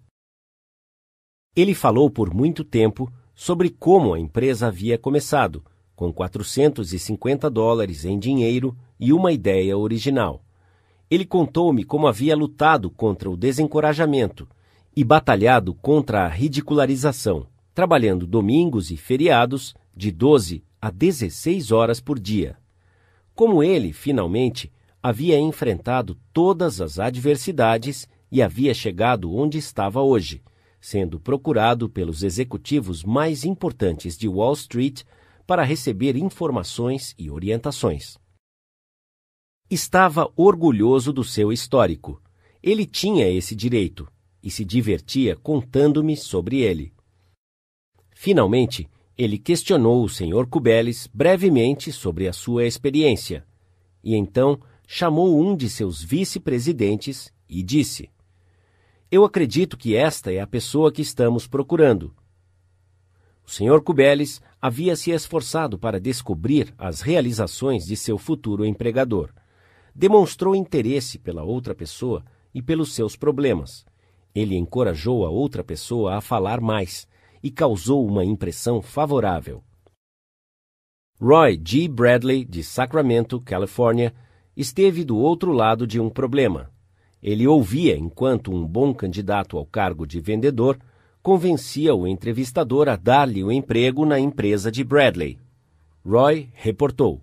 Ele falou por muito tempo sobre como a empresa havia começado, com 450 dólares em dinheiro e uma ideia original. Ele contou-me como havia lutado contra o desencorajamento e batalhado contra a ridicularização, trabalhando domingos e feriados de 12 a 16 horas por dia. Como ele, finalmente, havia enfrentado todas as adversidades e havia chegado onde estava hoje, sendo procurado pelos executivos mais importantes de Wall Street para receber informações e orientações. Estava orgulhoso do seu histórico. Ele tinha esse direito e se divertia contando-me sobre ele. Finalmente, ele questionou o Sr. Cubeles brevemente sobre a sua experiência e então chamou um de seus vice-presidentes e disse: Eu acredito que esta é a pessoa que estamos procurando. O Sr. Cubeles havia se esforçado para descobrir as realizações de seu futuro empregador. Demonstrou interesse pela outra pessoa e pelos seus problemas. Ele encorajou a outra pessoa a falar mais e causou uma impressão favorável. Roy G. Bradley, de Sacramento, Califórnia, esteve do outro lado de um problema. Ele ouvia enquanto um bom candidato ao cargo de vendedor convencia o entrevistador a dar-lhe o emprego na empresa de Bradley. Roy reportou: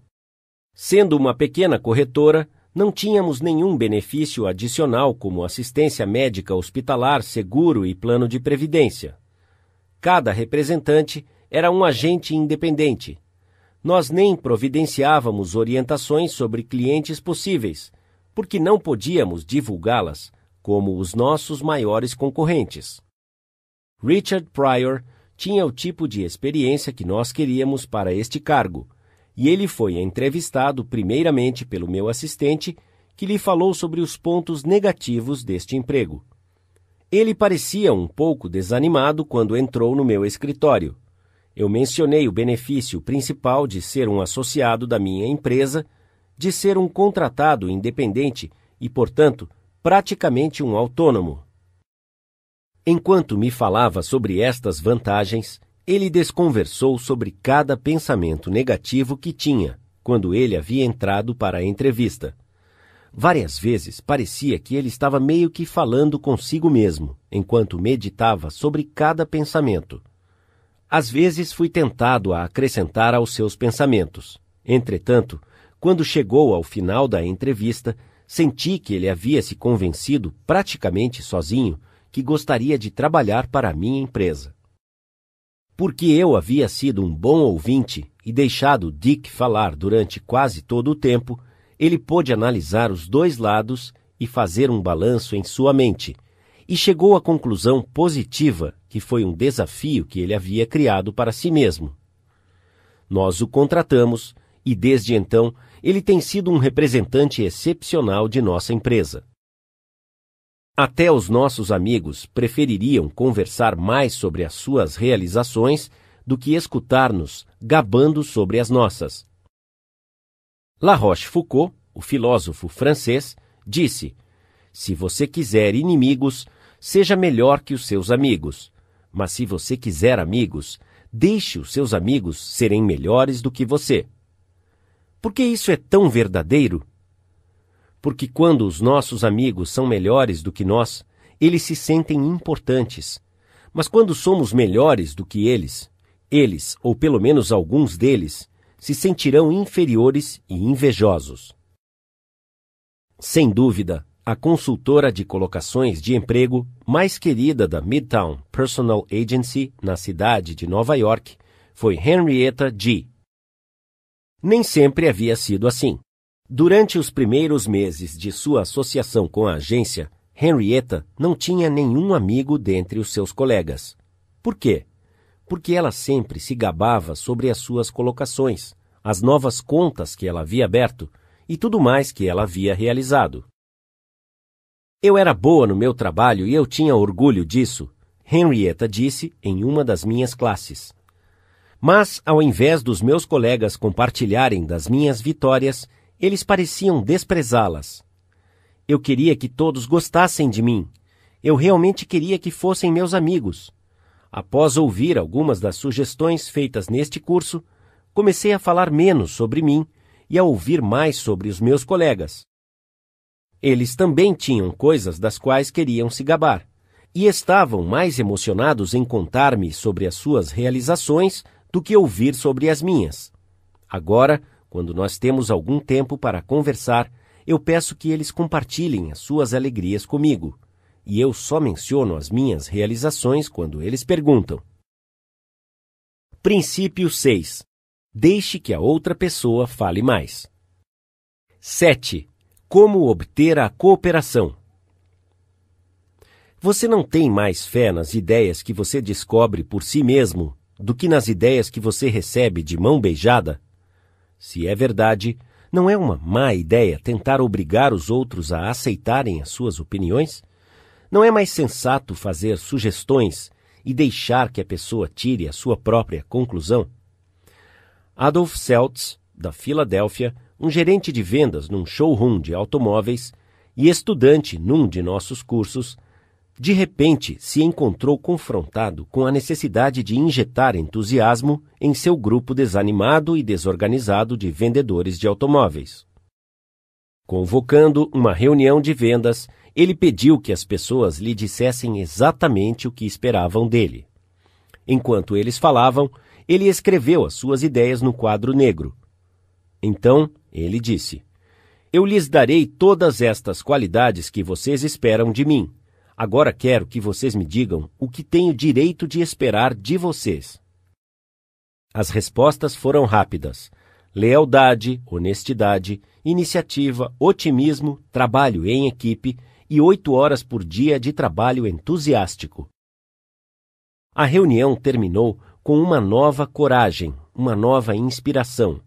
Sendo uma pequena corretora, não tínhamos nenhum benefício adicional como assistência médica hospitalar, seguro e plano de previdência. Cada representante era um agente independente nós nem providenciávamos orientações sobre clientes possíveis, porque não podíamos divulgá-las como os nossos maiores concorrentes. Richard Pryor tinha o tipo de experiência que nós queríamos para este cargo, e ele foi entrevistado primeiramente pelo meu assistente, que lhe falou sobre os pontos negativos deste emprego. Ele parecia um pouco desanimado quando entrou no meu escritório eu mencionei o benefício principal de ser um associado da minha empresa, de ser um contratado independente e, portanto, praticamente um autônomo. Enquanto me falava sobre estas vantagens, ele desconversou sobre cada pensamento negativo que tinha quando ele havia entrado para a entrevista. Várias vezes parecia que ele estava meio que falando consigo mesmo, enquanto meditava sobre cada pensamento. Às vezes fui tentado a acrescentar aos seus pensamentos. Entretanto, quando chegou ao final da entrevista, senti que ele havia se convencido praticamente sozinho que gostaria de trabalhar para a minha empresa. Porque eu havia sido um bom ouvinte e deixado Dick falar durante quase todo o tempo, ele pôde analisar os dois lados e fazer um balanço em sua mente, e chegou à conclusão positiva que foi um desafio que ele havia criado para si mesmo. Nós o contratamos e, desde então, ele tem sido um representante excepcional de nossa empresa. Até os nossos amigos prefeririam conversar mais sobre as suas realizações do que escutar-nos gabando sobre as nossas. La Rochefoucauld, o filósofo francês, disse: Se você quiser inimigos, Seja melhor que os seus amigos. Mas se você quiser amigos, deixe os seus amigos serem melhores do que você. Por que isso é tão verdadeiro? Porque quando os nossos amigos são melhores do que nós, eles se sentem importantes. Mas quando somos melhores do que eles, eles, ou pelo menos alguns deles, se sentirão inferiores e invejosos. Sem dúvida, a consultora de colocações de emprego mais querida da Midtown Personal Agency na cidade de Nova York foi Henrietta G. Nem sempre havia sido assim. Durante os primeiros meses de sua associação com a agência, Henrietta não tinha nenhum amigo dentre os seus colegas. Por quê? Porque ela sempre se gabava sobre as suas colocações, as novas contas que ela havia aberto e tudo mais que ela havia realizado. Eu era boa no meu trabalho e eu tinha orgulho disso, Henrietta disse em uma das minhas classes. Mas, ao invés dos meus colegas compartilharem das minhas vitórias, eles pareciam desprezá-las. Eu queria que todos gostassem de mim. Eu realmente queria que fossem meus amigos. Após ouvir algumas das sugestões feitas neste curso, comecei a falar menos sobre mim e a ouvir mais sobre os meus colegas. Eles também tinham coisas das quais queriam se gabar, e estavam mais emocionados em contar-me sobre as suas realizações do que ouvir sobre as minhas. Agora, quando nós temos algum tempo para conversar, eu peço que eles compartilhem as suas alegrias comigo, e eu só menciono as minhas realizações quando eles perguntam. Princípio 6. Deixe que a outra pessoa fale mais. 7. Como obter a cooperação? Você não tem mais fé nas ideias que você descobre por si mesmo do que nas ideias que você recebe de mão beijada? Se é verdade, não é uma má ideia tentar obrigar os outros a aceitarem as suas opiniões? Não é mais sensato fazer sugestões e deixar que a pessoa tire a sua própria conclusão? Adolf Seltz, da Filadélfia, um gerente de vendas num showroom de automóveis e estudante num de nossos cursos, de repente se encontrou confrontado com a necessidade de injetar entusiasmo em seu grupo desanimado e desorganizado de vendedores de automóveis. Convocando uma reunião de vendas, ele pediu que as pessoas lhe dissessem exatamente o que esperavam dele. Enquanto eles falavam, ele escreveu as suas ideias no quadro negro. Então ele disse: Eu lhes darei todas estas qualidades que vocês esperam de mim Agora quero que vocês me digam o que tenho direito de esperar de vocês. As respostas foram rápidas: lealdade, honestidade, iniciativa, otimismo, trabalho em equipe e oito horas por dia de trabalho entusiástico. A reunião terminou com uma nova coragem, uma nova inspiração.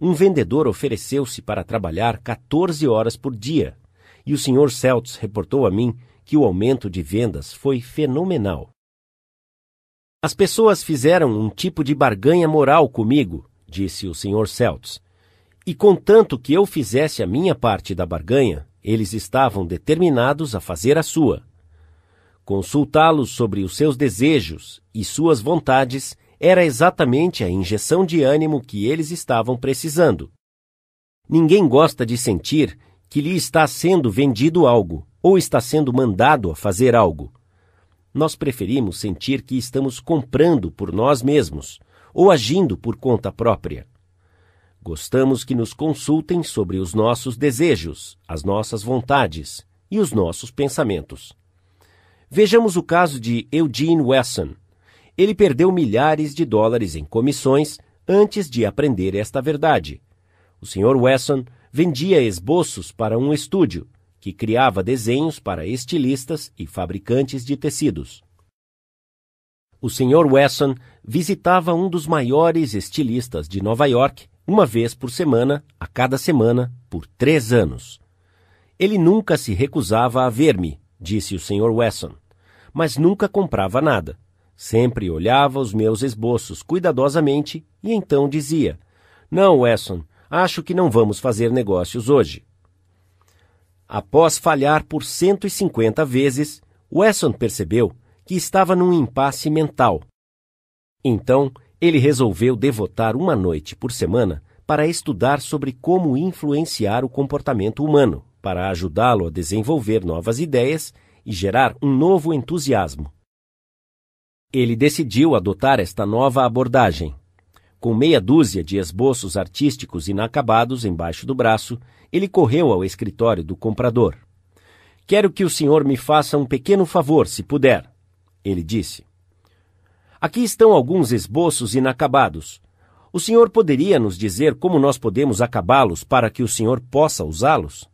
Um vendedor ofereceu-se para trabalhar 14 horas por dia, e o Sr. Celtz reportou a mim que o aumento de vendas foi fenomenal. As pessoas fizeram um tipo de barganha moral comigo, disse o Sr. Celtz. E contanto que eu fizesse a minha parte da barganha, eles estavam determinados a fazer a sua. Consultá-los sobre os seus desejos e suas vontades era exatamente a injeção de ânimo que eles estavam precisando. Ninguém gosta de sentir que lhe está sendo vendido algo, ou está sendo mandado a fazer algo. Nós preferimos sentir que estamos comprando por nós mesmos ou agindo por conta própria. Gostamos que nos consultem sobre os nossos desejos, as nossas vontades e os nossos pensamentos. Vejamos o caso de Eugene Wesson. Ele perdeu milhares de dólares em comissões antes de aprender esta verdade. O Sr. Wesson vendia esboços para um estúdio que criava desenhos para estilistas e fabricantes de tecidos. O Sr. Wesson visitava um dos maiores estilistas de Nova York uma vez por semana, a cada semana, por três anos. Ele nunca se recusava a ver-me, disse o Sr. Wesson, mas nunca comprava nada. Sempre olhava os meus esboços cuidadosamente e então dizia: Não, Wesson, acho que não vamos fazer negócios hoje. Após falhar por 150 vezes, Wesson percebeu que estava num impasse mental. Então, ele resolveu devotar uma noite por semana para estudar sobre como influenciar o comportamento humano, para ajudá-lo a desenvolver novas ideias e gerar um novo entusiasmo. Ele decidiu adotar esta nova abordagem. Com meia dúzia de esboços artísticos inacabados embaixo do braço, ele correu ao escritório do comprador. Quero que o senhor me faça um pequeno favor, se puder, ele disse. Aqui estão alguns esboços inacabados. O senhor poderia nos dizer como nós podemos acabá-los para que o senhor possa usá-los?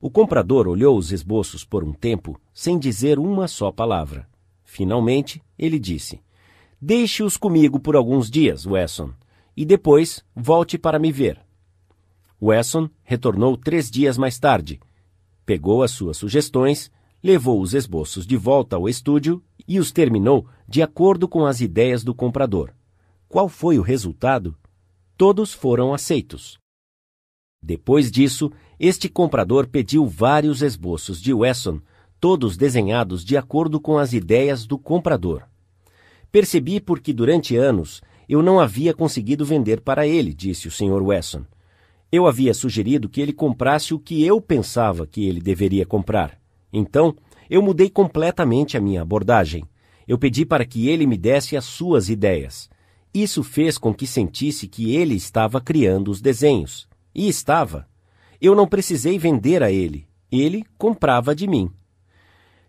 O comprador olhou os esboços por um tempo, sem dizer uma só palavra. Finalmente, ele disse: Deixe-os comigo por alguns dias, Wesson, e depois volte para me ver. Wesson retornou três dias mais tarde, pegou as suas sugestões, levou os esboços de volta ao estúdio e os terminou de acordo com as ideias do comprador. Qual foi o resultado? Todos foram aceitos. Depois disso, este comprador pediu vários esboços de Wesson, todos desenhados de acordo com as ideias do comprador. Percebi porque durante anos eu não havia conseguido vender para ele, disse o Sr. Wesson. Eu havia sugerido que ele comprasse o que eu pensava que ele deveria comprar. Então, eu mudei completamente a minha abordagem. Eu pedi para que ele me desse as suas ideias. Isso fez com que sentisse que ele estava criando os desenhos. E estava. Eu não precisei vender a ele. Ele comprava de mim.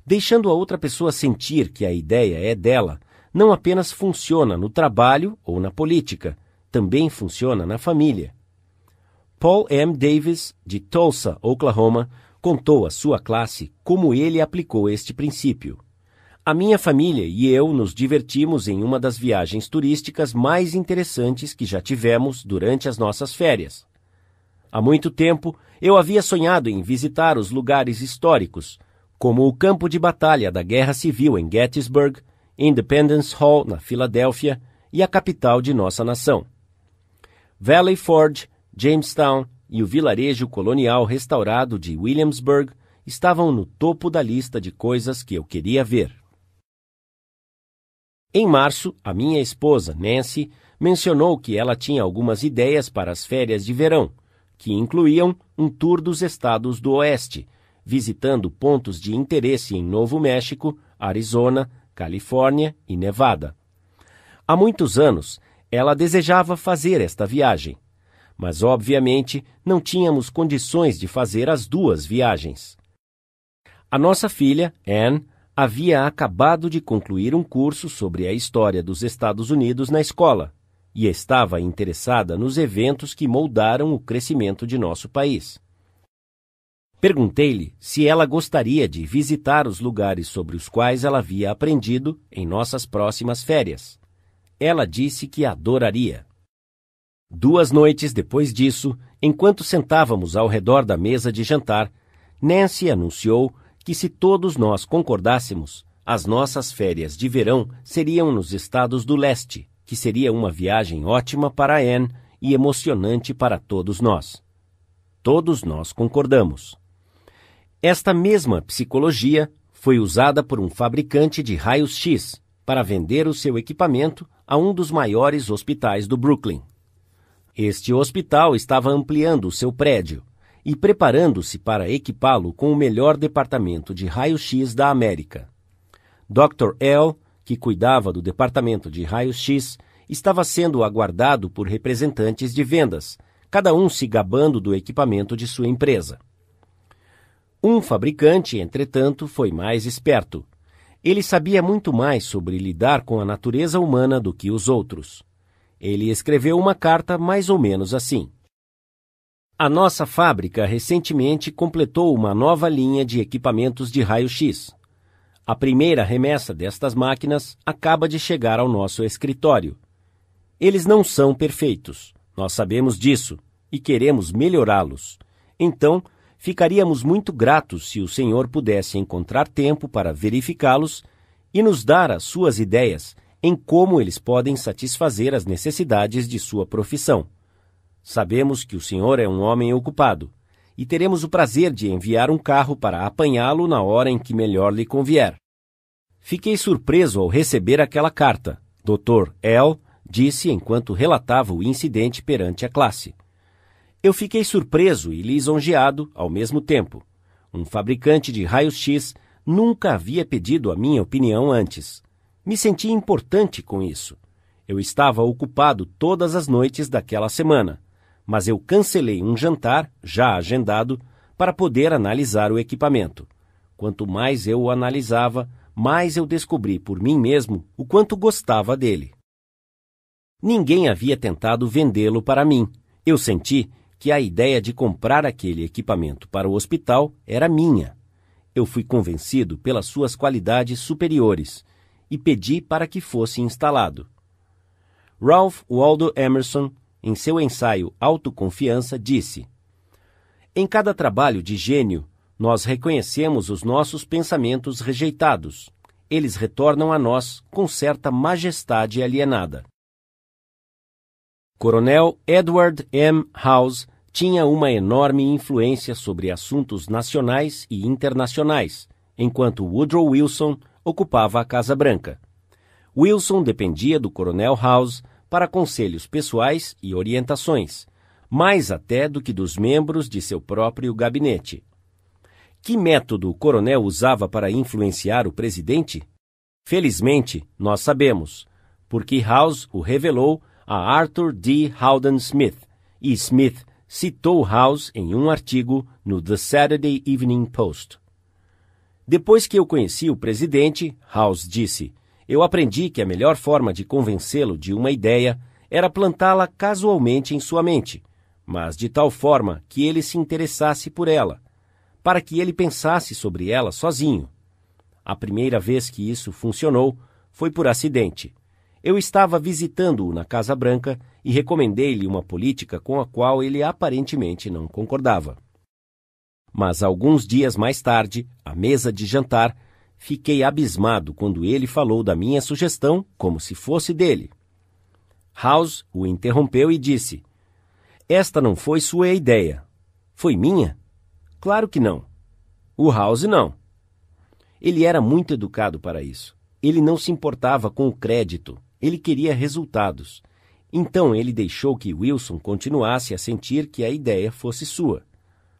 Deixando a outra pessoa sentir que a ideia é dela, não apenas funciona no trabalho ou na política, também funciona na família. Paul M. Davis, de Tulsa, Oklahoma, contou à sua classe como ele aplicou este princípio. A minha família e eu nos divertimos em uma das viagens turísticas mais interessantes que já tivemos durante as nossas férias. Há muito tempo eu havia sonhado em visitar os lugares históricos, como o campo de batalha da Guerra Civil em Gettysburg, Independence Hall na Filadélfia e a capital de nossa nação. Valley Forge, Jamestown e o vilarejo colonial restaurado de Williamsburg estavam no topo da lista de coisas que eu queria ver. Em março, a minha esposa, Nancy, mencionou que ela tinha algumas ideias para as férias de verão que incluíam um tour dos estados do Oeste, visitando pontos de interesse em Novo México, Arizona, Califórnia e Nevada. Há muitos anos, ela desejava fazer esta viagem, mas obviamente não tínhamos condições de fazer as duas viagens. A nossa filha, Anne, havia acabado de concluir um curso sobre a história dos Estados Unidos na escola e estava interessada nos eventos que moldaram o crescimento de nosso país. Perguntei-lhe se ela gostaria de visitar os lugares sobre os quais ela havia aprendido em nossas próximas férias. Ela disse que adoraria. Duas noites depois disso, enquanto sentávamos ao redor da mesa de jantar, Nancy anunciou que se todos nós concordássemos, as nossas férias de verão seriam nos estados do leste, que seria uma viagem ótima para Anne e emocionante para todos nós. Todos nós concordamos. Esta mesma psicologia foi usada por um fabricante de raios-x para vender o seu equipamento a um dos maiores hospitais do Brooklyn. Este hospital estava ampliando seu prédio e preparando-se para equipá-lo com o melhor departamento de raio-x da América. Dr. L que cuidava do departamento de raios-x, estava sendo aguardado por representantes de vendas, cada um se gabando do equipamento de sua empresa. Um fabricante, entretanto, foi mais esperto. Ele sabia muito mais sobre lidar com a natureza humana do que os outros. Ele escreveu uma carta mais ou menos assim: A nossa fábrica recentemente completou uma nova linha de equipamentos de raio-x. A primeira remessa destas máquinas acaba de chegar ao nosso escritório. Eles não são perfeitos, nós sabemos disso e queremos melhorá-los. Então, ficaríamos muito gratos se o senhor pudesse encontrar tempo para verificá-los e nos dar as suas ideias em como eles podem satisfazer as necessidades de sua profissão. Sabemos que o senhor é um homem ocupado e teremos o prazer de enviar um carro para apanhá-lo na hora em que melhor lhe convier. Fiquei surpreso ao receber aquela carta, Dr. L. disse enquanto relatava o incidente perante a classe. Eu fiquei surpreso e lisonjeado ao mesmo tempo. Um fabricante de raios-x nunca havia pedido a minha opinião antes. Me senti importante com isso. Eu estava ocupado todas as noites daquela semana, mas eu cancelei um jantar, já agendado, para poder analisar o equipamento. Quanto mais eu o analisava, mais eu descobri por mim mesmo o quanto gostava dele. Ninguém havia tentado vendê-lo para mim. Eu senti que a ideia de comprar aquele equipamento para o hospital era minha. Eu fui convencido pelas suas qualidades superiores e pedi para que fosse instalado. Ralph Waldo Emerson, em seu ensaio Autoconfiança, disse: Em cada trabalho de gênio, nós reconhecemos os nossos pensamentos rejeitados. Eles retornam a nós com certa majestade alienada. Coronel Edward M. House tinha uma enorme influência sobre assuntos nacionais e internacionais, enquanto Woodrow Wilson ocupava a Casa Branca. Wilson dependia do Coronel House para conselhos pessoais e orientações, mais até do que dos membros de seu próprio gabinete. Que método o coronel usava para influenciar o presidente? Felizmente, nós sabemos, porque House o revelou a Arthur D. Howden Smith, e Smith citou House em um artigo no The Saturday Evening Post. Depois que eu conheci o presidente, House disse, eu aprendi que a melhor forma de convencê-lo de uma ideia era plantá-la casualmente em sua mente, mas de tal forma que ele se interessasse por ela, para que ele pensasse sobre ela sozinho. A primeira vez que isso funcionou foi por acidente. Eu estava visitando-o na Casa Branca e recomendei-lhe uma política com a qual ele aparentemente não concordava. Mas alguns dias mais tarde, à mesa de jantar, fiquei abismado quando ele falou da minha sugestão como se fosse dele. House o interrompeu e disse: Esta não foi sua ideia. Foi minha? Claro que não. O House não. Ele era muito educado para isso. Ele não se importava com o crédito. Ele queria resultados. Então ele deixou que Wilson continuasse a sentir que a ideia fosse sua.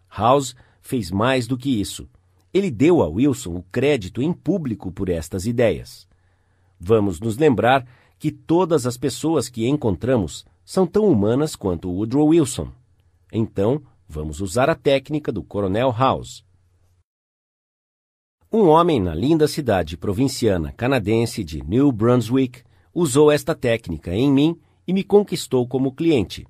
House fez mais do que isso. Ele deu a Wilson o crédito em público por estas ideias. Vamos nos lembrar que todas as pessoas que encontramos são tão humanas quanto Woodrow Wilson. Então, vamos usar a técnica do Coronel House. Um homem na linda cidade provinciana canadense de New Brunswick usou esta técnica em mim e me conquistou como cliente.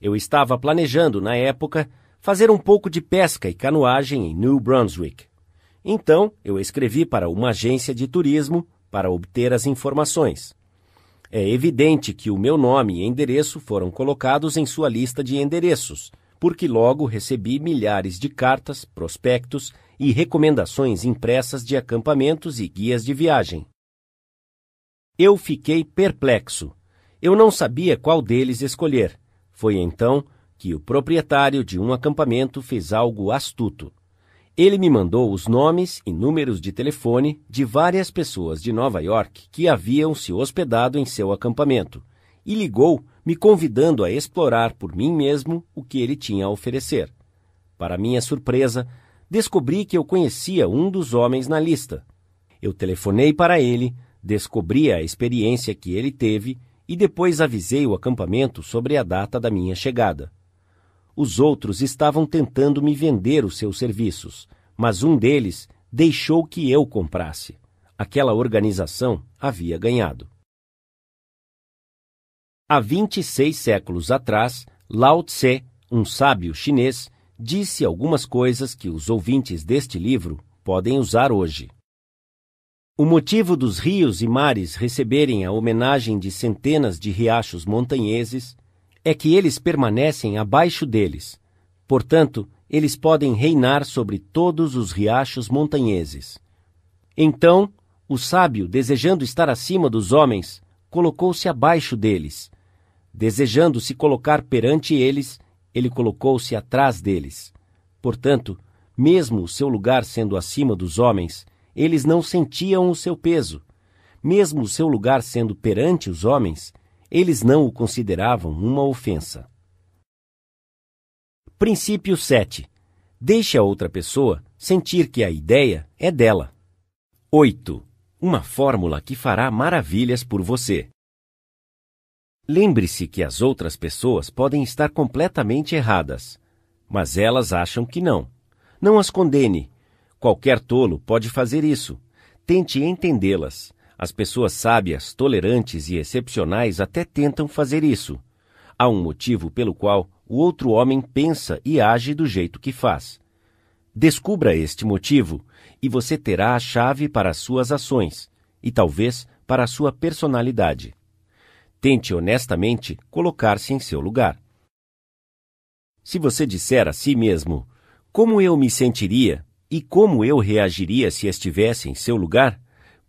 Eu estava planejando, na época, fazer um pouco de pesca e canoagem em New Brunswick. Então, eu escrevi para uma agência de turismo para obter as informações. É evidente que o meu nome e endereço foram colocados em sua lista de endereços, porque logo recebi milhares de cartas, prospectos e recomendações impressas de acampamentos e guias de viagem. Eu fiquei perplexo. Eu não sabia qual deles escolher. Foi então que o proprietário de um acampamento fez algo astuto. Ele me mandou os nomes e números de telefone de várias pessoas de Nova York que haviam se hospedado em seu acampamento e ligou me convidando a explorar por mim mesmo o que ele tinha a oferecer. Para minha surpresa, descobri que eu conhecia um dos homens na lista. Eu telefonei para ele, Descobri a experiência que ele teve e depois avisei o acampamento sobre a data da minha chegada. Os outros estavam tentando me vender os seus serviços, mas um deles deixou que eu comprasse. Aquela organização havia ganhado. Há 26 séculos atrás, Lao Tse, um sábio chinês, disse algumas coisas que os ouvintes deste livro podem usar hoje. O motivo dos rios e mares receberem a homenagem de centenas de riachos montanheses é que eles permanecem abaixo deles. Portanto, eles podem reinar sobre todos os riachos montanheses. Então, o sábio, desejando estar acima dos homens, colocou-se abaixo deles. Desejando se colocar perante eles, ele colocou-se atrás deles. Portanto, mesmo o seu lugar sendo acima dos homens, eles não sentiam o seu peso. Mesmo o seu lugar sendo perante os homens, eles não o consideravam uma ofensa. Princípio 7. Deixe a outra pessoa sentir que a ideia é dela. 8. uma fórmula que fará maravilhas por você. Lembre-se que as outras pessoas podem estar completamente erradas, mas elas acham que não. Não as condene. Qualquer tolo pode fazer isso. Tente entendê-las. As pessoas sábias, tolerantes e excepcionais até tentam fazer isso. Há um motivo pelo qual o outro homem pensa e age do jeito que faz. Descubra este motivo e você terá a chave para as suas ações e talvez para a sua personalidade. Tente honestamente colocar-se em seu lugar. Se você disser a si mesmo: Como eu me sentiria e como eu reagiria se estivesse em seu lugar?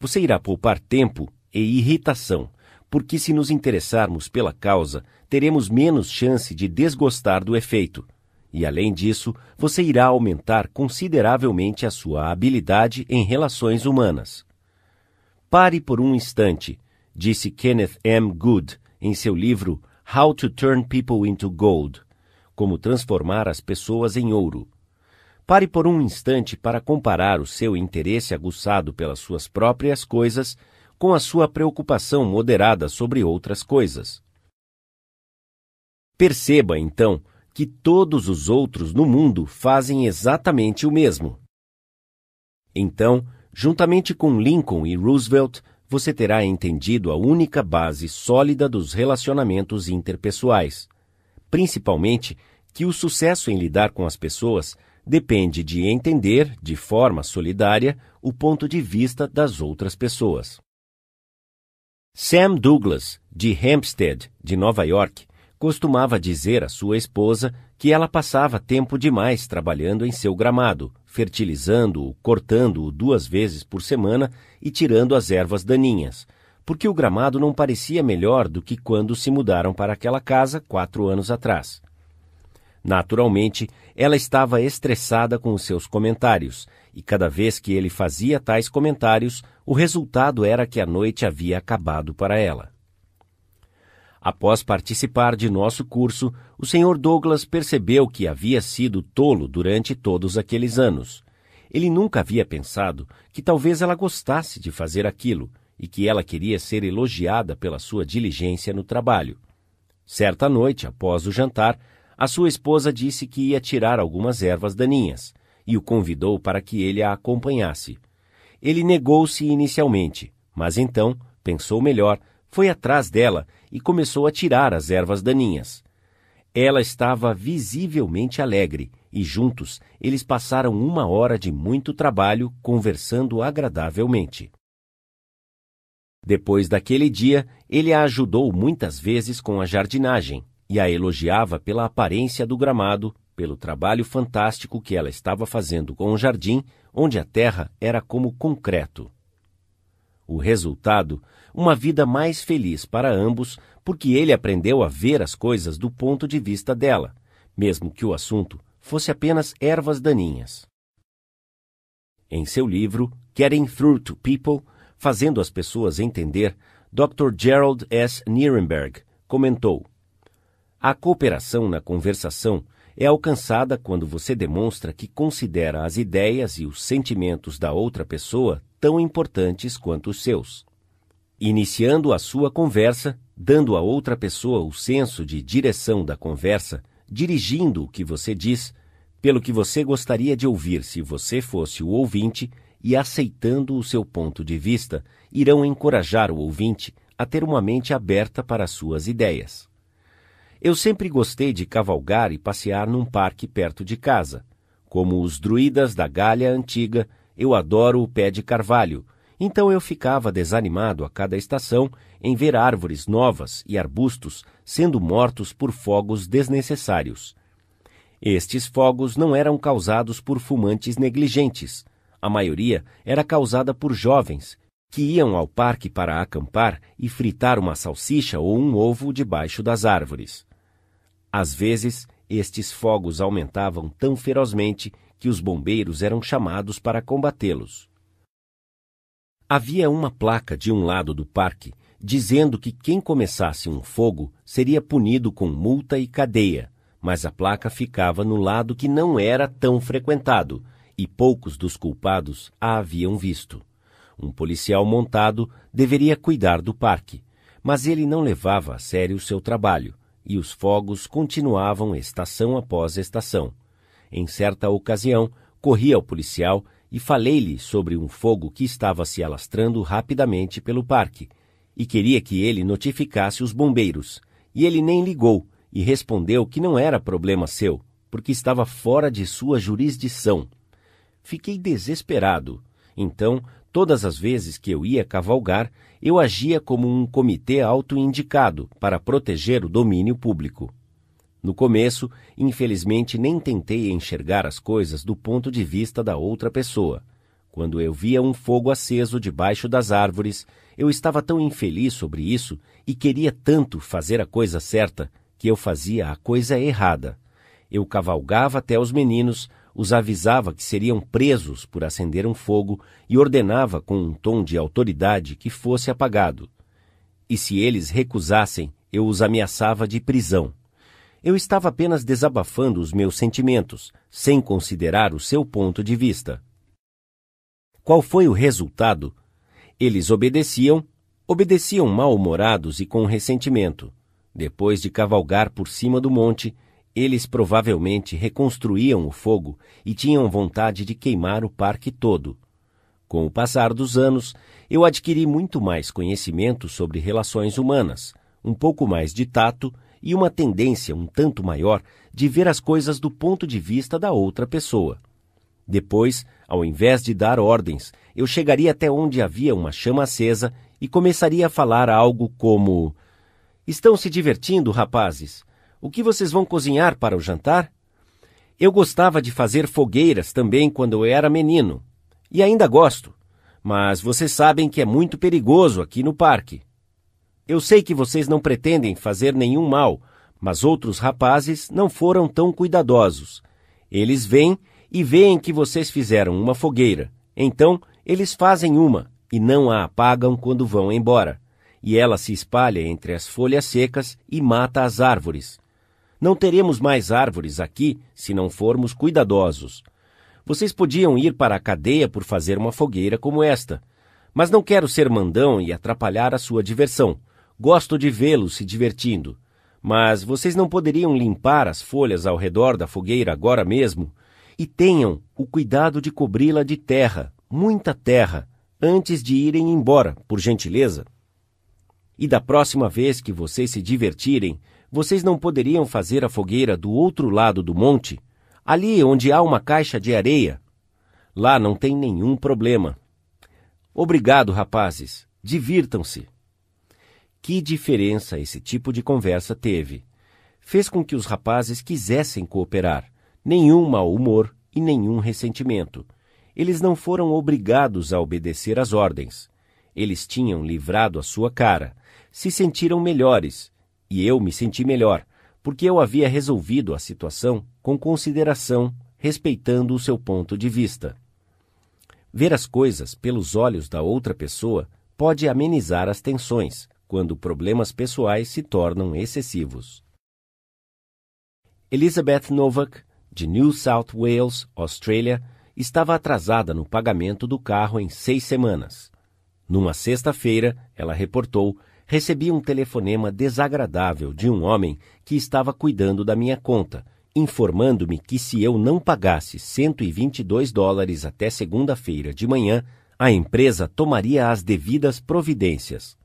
Você irá poupar tempo e irritação, porque se nos interessarmos pela causa, teremos menos chance de desgostar do efeito. E além disso, você irá aumentar consideravelmente a sua habilidade em relações humanas. Pare por um instante, disse Kenneth M. Good em seu livro How to Turn People into Gold Como Transformar as Pessoas em Ouro. Pare por um instante para comparar o seu interesse aguçado pelas suas próprias coisas com a sua preocupação moderada sobre outras coisas. Perceba, então, que todos os outros no mundo fazem exatamente o mesmo. Então, juntamente com Lincoln e Roosevelt, você terá entendido a única base sólida dos relacionamentos interpessoais, principalmente que o sucesso em lidar com as pessoas depende de entender, de forma solidária, o ponto de vista das outras pessoas. Sam Douglas, de Hempstead, de Nova York, costumava dizer à sua esposa que ela passava tempo demais trabalhando em seu gramado, fertilizando-o, cortando-o duas vezes por semana e tirando as ervas daninhas, porque o gramado não parecia melhor do que quando se mudaram para aquela casa quatro anos atrás. Naturalmente, ela estava estressada com os seus comentários, e cada vez que ele fazia tais comentários, o resultado era que a noite havia acabado para ela. Após participar de nosso curso, o Sr. Douglas percebeu que havia sido tolo durante todos aqueles anos. Ele nunca havia pensado que talvez ela gostasse de fazer aquilo e que ela queria ser elogiada pela sua diligência no trabalho. Certa noite, após o jantar, a sua esposa disse que ia tirar algumas ervas daninhas e o convidou para que ele a acompanhasse. Ele negou-se inicialmente, mas então pensou melhor, foi atrás dela e começou a tirar as ervas daninhas. Ela estava visivelmente alegre e juntos eles passaram uma hora de muito trabalho conversando agradavelmente. Depois daquele dia, ele a ajudou muitas vezes com a jardinagem, e a elogiava pela aparência do gramado, pelo trabalho fantástico que ela estava fazendo com o jardim, onde a terra era como concreto. O resultado, uma vida mais feliz para ambos, porque ele aprendeu a ver as coisas do ponto de vista dela, mesmo que o assunto fosse apenas ervas daninhas. Em seu livro Getting Through to People, Fazendo as Pessoas Entender, Dr. Gerald S. Nierenberg comentou: a cooperação na conversação é alcançada quando você demonstra que considera as ideias e os sentimentos da outra pessoa tão importantes quanto os seus. Iniciando a sua conversa, dando a outra pessoa o senso de direção da conversa, dirigindo o que você diz, pelo que você gostaria de ouvir se você fosse o ouvinte e aceitando o seu ponto de vista, irão encorajar o ouvinte a ter uma mente aberta para suas ideias. Eu sempre gostei de cavalgar e passear num parque perto de casa. Como os druidas da Galha Antiga, eu adoro o pé de carvalho, então eu ficava desanimado a cada estação em ver árvores novas e arbustos sendo mortos por fogos desnecessários. Estes fogos não eram causados por fumantes negligentes. A maioria era causada por jovens que iam ao parque para acampar e fritar uma salsicha ou um ovo debaixo das árvores. Às vezes, estes fogos aumentavam tão ferozmente que os bombeiros eram chamados para combatê-los. Havia uma placa de um lado do parque dizendo que quem começasse um fogo seria punido com multa e cadeia, mas a placa ficava no lado que não era tão frequentado e poucos dos culpados a haviam visto. Um policial montado deveria cuidar do parque, mas ele não levava a sério o seu trabalho e os fogos continuavam estação após estação. Em certa ocasião, corri ao policial e falei-lhe sobre um fogo que estava se alastrando rapidamente pelo parque e queria que ele notificasse os bombeiros. E ele nem ligou e respondeu que não era problema seu, porque estava fora de sua jurisdição. Fiquei desesperado. Então, todas as vezes que eu ia cavalgar, eu agia como um comitê auto-indicado para proteger o domínio público. No começo, infelizmente, nem tentei enxergar as coisas do ponto de vista da outra pessoa. Quando eu via um fogo aceso debaixo das árvores, eu estava tão infeliz sobre isso e queria tanto fazer a coisa certa que eu fazia a coisa errada. Eu cavalgava até os meninos, os avisava que seriam presos por acender um fogo e ordenava com um tom de autoridade que fosse apagado. E se eles recusassem, eu os ameaçava de prisão. Eu estava apenas desabafando os meus sentimentos, sem considerar o seu ponto de vista. Qual foi o resultado? Eles obedeciam, obedeciam mal-humorados e com ressentimento. Depois de cavalgar por cima do monte, eles provavelmente reconstruíam o fogo e tinham vontade de queimar o parque todo. Com o passar dos anos, eu adquiri muito mais conhecimento sobre relações humanas, um pouco mais de tato e uma tendência um tanto maior de ver as coisas do ponto de vista da outra pessoa. Depois, ao invés de dar ordens, eu chegaria até onde havia uma chama acesa e começaria a falar algo como: Estão se divertindo, rapazes? O que vocês vão cozinhar para o jantar? Eu gostava de fazer fogueiras também quando eu era menino. E ainda gosto. Mas vocês sabem que é muito perigoso aqui no parque. Eu sei que vocês não pretendem fazer nenhum mal, mas outros rapazes não foram tão cuidadosos. Eles vêm e veem que vocês fizeram uma fogueira. Então, eles fazem uma e não a apagam quando vão embora. E ela se espalha entre as folhas secas e mata as árvores. Não teremos mais árvores aqui se não formos cuidadosos. Vocês podiam ir para a cadeia por fazer uma fogueira como esta. Mas não quero ser mandão e atrapalhar a sua diversão. Gosto de vê-los se divertindo. Mas vocês não poderiam limpar as folhas ao redor da fogueira agora mesmo e tenham o cuidado de cobri-la de terra, muita terra, antes de irem embora, por gentileza. E da próxima vez que vocês se divertirem, vocês não poderiam fazer a fogueira do outro lado do monte, ali onde há uma caixa de areia. Lá não tem nenhum problema. Obrigado, rapazes. Divirtam-se. Que diferença esse tipo de conversa teve? Fez com que os rapazes quisessem cooperar nenhum mau humor e nenhum ressentimento. Eles não foram obrigados a obedecer às ordens. Eles tinham livrado a sua cara, se sentiram melhores, e eu me senti melhor, porque eu havia resolvido a situação com consideração, respeitando o seu ponto de vista. Ver as coisas pelos olhos da outra pessoa pode amenizar as tensões, quando problemas pessoais se tornam excessivos. Elizabeth Novak de New South Wales, Austrália, estava atrasada no pagamento do carro em seis semanas. Numa sexta-feira, ela reportou, recebi um telefonema desagradável de um homem que estava cuidando da minha conta, informando-me que se eu não pagasse 122 dólares até segunda-feira de manhã, a empresa tomaria as devidas providências.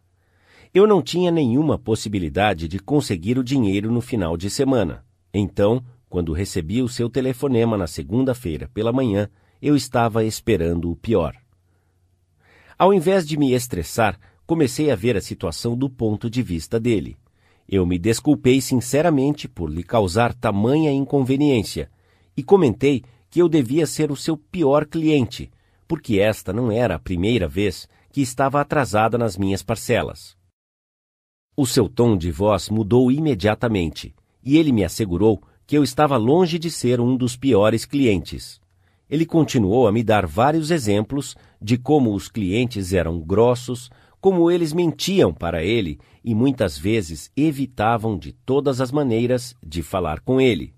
Eu não tinha nenhuma possibilidade de conseguir o dinheiro no final de semana. Então, quando recebi o seu telefonema na segunda-feira pela manhã, eu estava esperando o pior. Ao invés de me estressar, comecei a ver a situação do ponto de vista dele. Eu me desculpei sinceramente por lhe causar tamanha inconveniência e comentei que eu devia ser o seu pior cliente, porque esta não era a primeira vez que estava atrasada nas minhas parcelas. O seu tom de voz mudou imediatamente e ele me assegurou que eu estava longe de ser um dos piores clientes. Ele continuou a me dar vários exemplos de como os clientes eram grossos, como eles mentiam para ele e muitas vezes evitavam de todas as maneiras de falar com ele.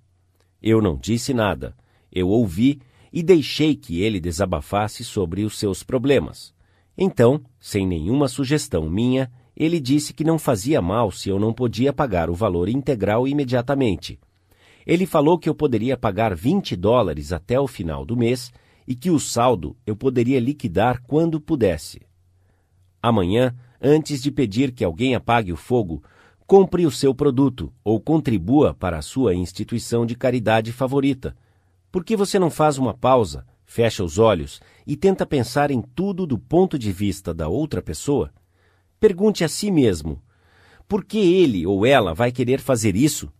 Eu não disse nada. Eu ouvi e deixei que ele desabafasse sobre os seus problemas. Então, sem nenhuma sugestão minha, ele disse que não fazia mal se eu não podia pagar o valor integral imediatamente. Ele falou que eu poderia pagar 20 dólares até o final do mês e que o saldo eu poderia liquidar quando pudesse. Amanhã, antes de pedir que alguém apague o fogo, compre o seu produto ou contribua para a sua instituição de caridade favorita. Por que você não faz uma pausa, fecha os olhos e tenta pensar em tudo do ponto de vista da outra pessoa? Pergunte a si mesmo: por que ele ou ela vai querer fazer isso?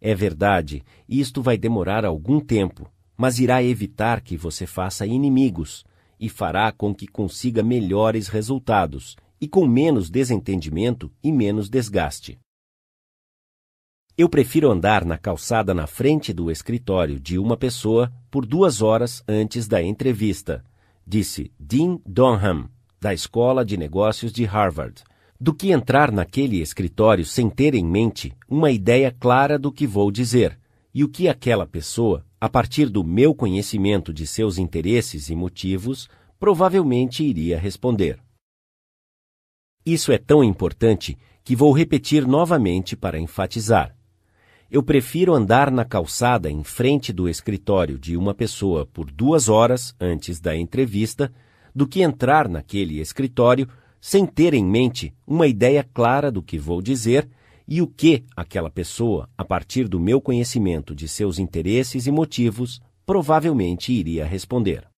É verdade, isto vai demorar algum tempo, mas irá evitar que você faça inimigos e fará com que consiga melhores resultados e com menos desentendimento e menos desgaste. Eu prefiro andar na calçada na frente do escritório de uma pessoa por duas horas antes da entrevista, disse Dean Donham, da Escola de Negócios de Harvard, do que entrar naquele escritório sem ter em mente uma ideia clara do que vou dizer e o que aquela pessoa, a partir do meu conhecimento de seus interesses e motivos, provavelmente iria responder. Isso é tão importante que vou repetir novamente para enfatizar. Eu prefiro andar na calçada em frente do escritório de uma pessoa por duas horas antes da entrevista do que entrar naquele escritório sem ter em mente uma ideia clara do que vou dizer e o que aquela pessoa, a partir do meu conhecimento de seus interesses e motivos, provavelmente iria responder.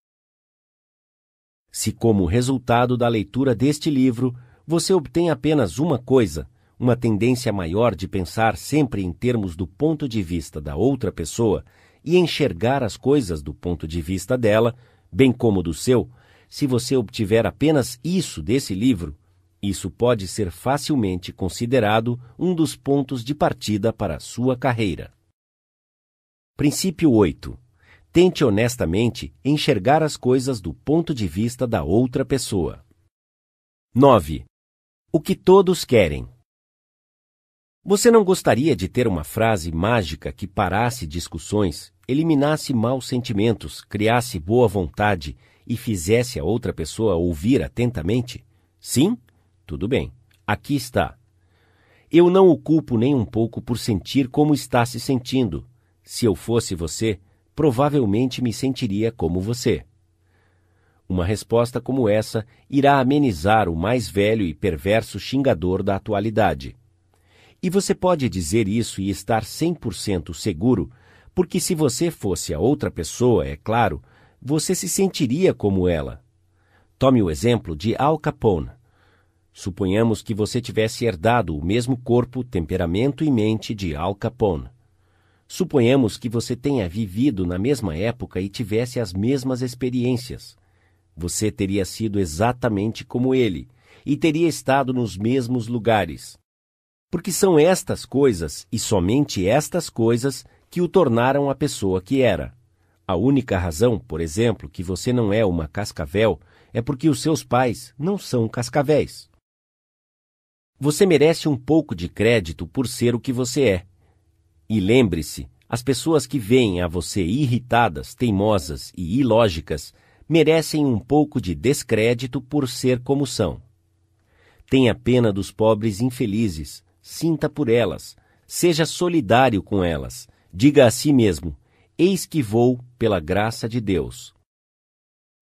Se, como resultado da leitura deste livro, você obtém apenas uma coisa, uma tendência maior de pensar sempre em termos do ponto de vista da outra pessoa e enxergar as coisas do ponto de vista dela, bem como do seu, se você obtiver apenas isso desse livro, isso pode ser facilmente considerado um dos pontos de partida para a sua carreira. Princípio 8. Tente honestamente enxergar as coisas do ponto de vista da outra pessoa. 9. O que todos querem. Você não gostaria de ter uma frase mágica que parasse discussões, eliminasse maus sentimentos, criasse boa vontade e fizesse a outra pessoa ouvir atentamente? Sim? Tudo bem. Aqui está. Eu não o culpo nem um pouco por sentir como está se sentindo. Se eu fosse você, provavelmente me sentiria como você. Uma resposta como essa irá amenizar o mais velho e perverso xingador da atualidade. E você pode dizer isso e estar 100% seguro, porque se você fosse a outra pessoa, é claro, você se sentiria como ela. Tome o exemplo de Al Capone. Suponhamos que você tivesse herdado o mesmo corpo, temperamento e mente de Al Capone. Suponhamos que você tenha vivido na mesma época e tivesse as mesmas experiências. Você teria sido exatamente como ele e teria estado nos mesmos lugares. Porque são estas coisas, e somente estas coisas, que o tornaram a pessoa que era. A única razão, por exemplo, que você não é uma cascavel é porque os seus pais não são cascavéis. Você merece um pouco de crédito por ser o que você é. E lembre-se, as pessoas que veem a você irritadas, teimosas e ilógicas merecem um pouco de descrédito por ser como são. Tenha pena dos pobres infelizes, sinta por elas, seja solidário com elas, diga a si mesmo: Eis que vou pela graça de Deus.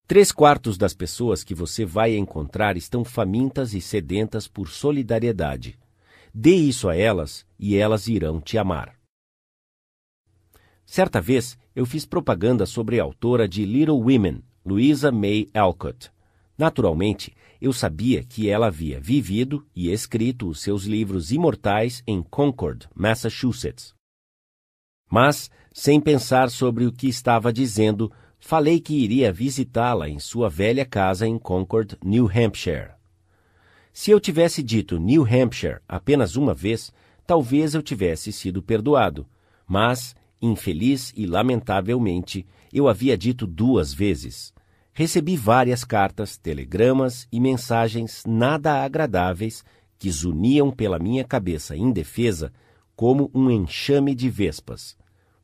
Três quartos das pessoas que você vai encontrar estão famintas e sedentas por solidariedade. Dê isso a elas e elas irão te amar. Certa vez, eu fiz propaganda sobre a autora de Little Women, Louisa May Alcott. Naturalmente, eu sabia que ela havia vivido e escrito os seus livros imortais em Concord, Massachusetts. Mas, sem pensar sobre o que estava dizendo, falei que iria visitá-la em sua velha casa em Concord, New Hampshire. Se eu tivesse dito New Hampshire apenas uma vez, talvez eu tivesse sido perdoado, mas, infeliz e lamentavelmente, eu havia dito duas vezes. Recebi várias cartas, telegramas e mensagens nada agradáveis que zuniam pela minha cabeça indefesa como um enxame de vespas.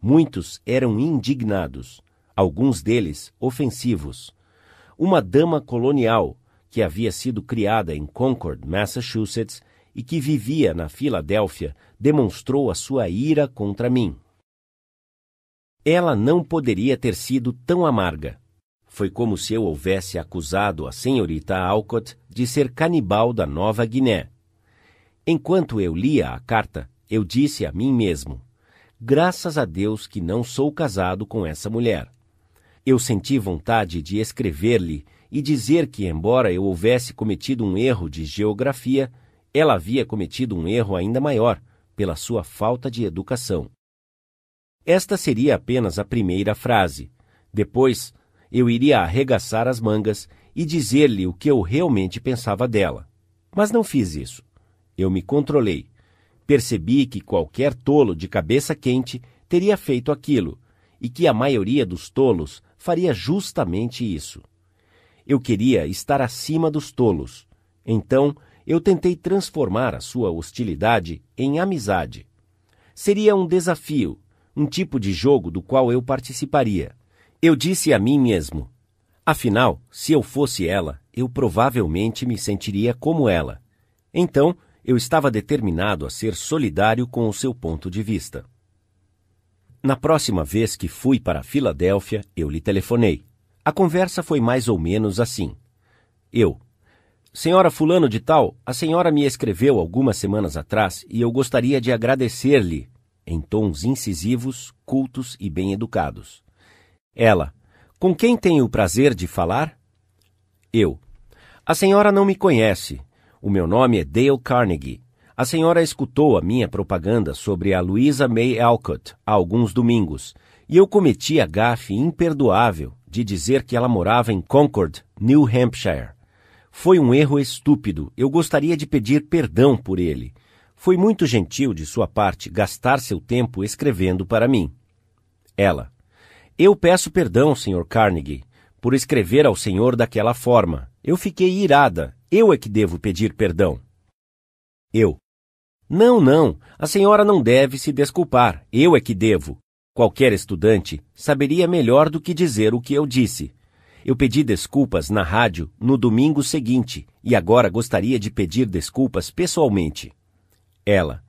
Muitos eram indignados, alguns deles ofensivos. Uma dama colonial, que havia sido criada em Concord, Massachusetts, e que vivia na Filadélfia, demonstrou a sua ira contra mim. Ela não poderia ter sido tão amarga. Foi como se eu houvesse acusado a senhorita Alcott de ser canibal da Nova Guiné. Enquanto eu lia a carta, eu disse a mim mesmo: Graças a Deus que não sou casado com essa mulher. Eu senti vontade de escrever-lhe e dizer que, embora eu houvesse cometido um erro de geografia, ela havia cometido um erro ainda maior, pela sua falta de educação. Esta seria apenas a primeira frase. Depois, eu iria arregaçar as mangas e dizer-lhe o que eu realmente pensava dela. Mas não fiz isso. Eu me controlei. Percebi que qualquer tolo de cabeça quente teria feito aquilo, e que a maioria dos tolos faria justamente isso. Eu queria estar acima dos tolos. Então, eu tentei transformar a sua hostilidade em amizade. Seria um desafio, um tipo de jogo do qual eu participaria. Eu disse a mim mesmo: afinal, se eu fosse ela, eu provavelmente me sentiria como ela. Então, eu estava determinado a ser solidário com o seu ponto de vista. Na próxima vez que fui para Filadélfia, eu lhe telefonei. A conversa foi mais ou menos assim. Eu, Senhora Fulano de Tal, a senhora me escreveu algumas semanas atrás e eu gostaria de agradecer-lhe, em tons incisivos, cultos e bem educados. Ela, com quem tenho o prazer de falar? Eu, a senhora não me conhece. O meu nome é Dale Carnegie. A senhora escutou a minha propaganda sobre a Louisa May Alcott há alguns domingos, e eu cometi a gafe imperdoável de dizer que ela morava em Concord, New Hampshire. Foi um erro estúpido. Eu gostaria de pedir perdão por ele. Foi muito gentil de sua parte gastar seu tempo escrevendo para mim. Ela. Eu peço perdão, Sr. Carnegie, por escrever ao senhor daquela forma. Eu fiquei irada. Eu é que devo pedir perdão. Eu. Não, não. A senhora não deve se desculpar. Eu é que devo. Qualquer estudante saberia melhor do que dizer o que eu disse. Eu pedi desculpas na rádio no domingo seguinte e agora gostaria de pedir desculpas pessoalmente. Ela.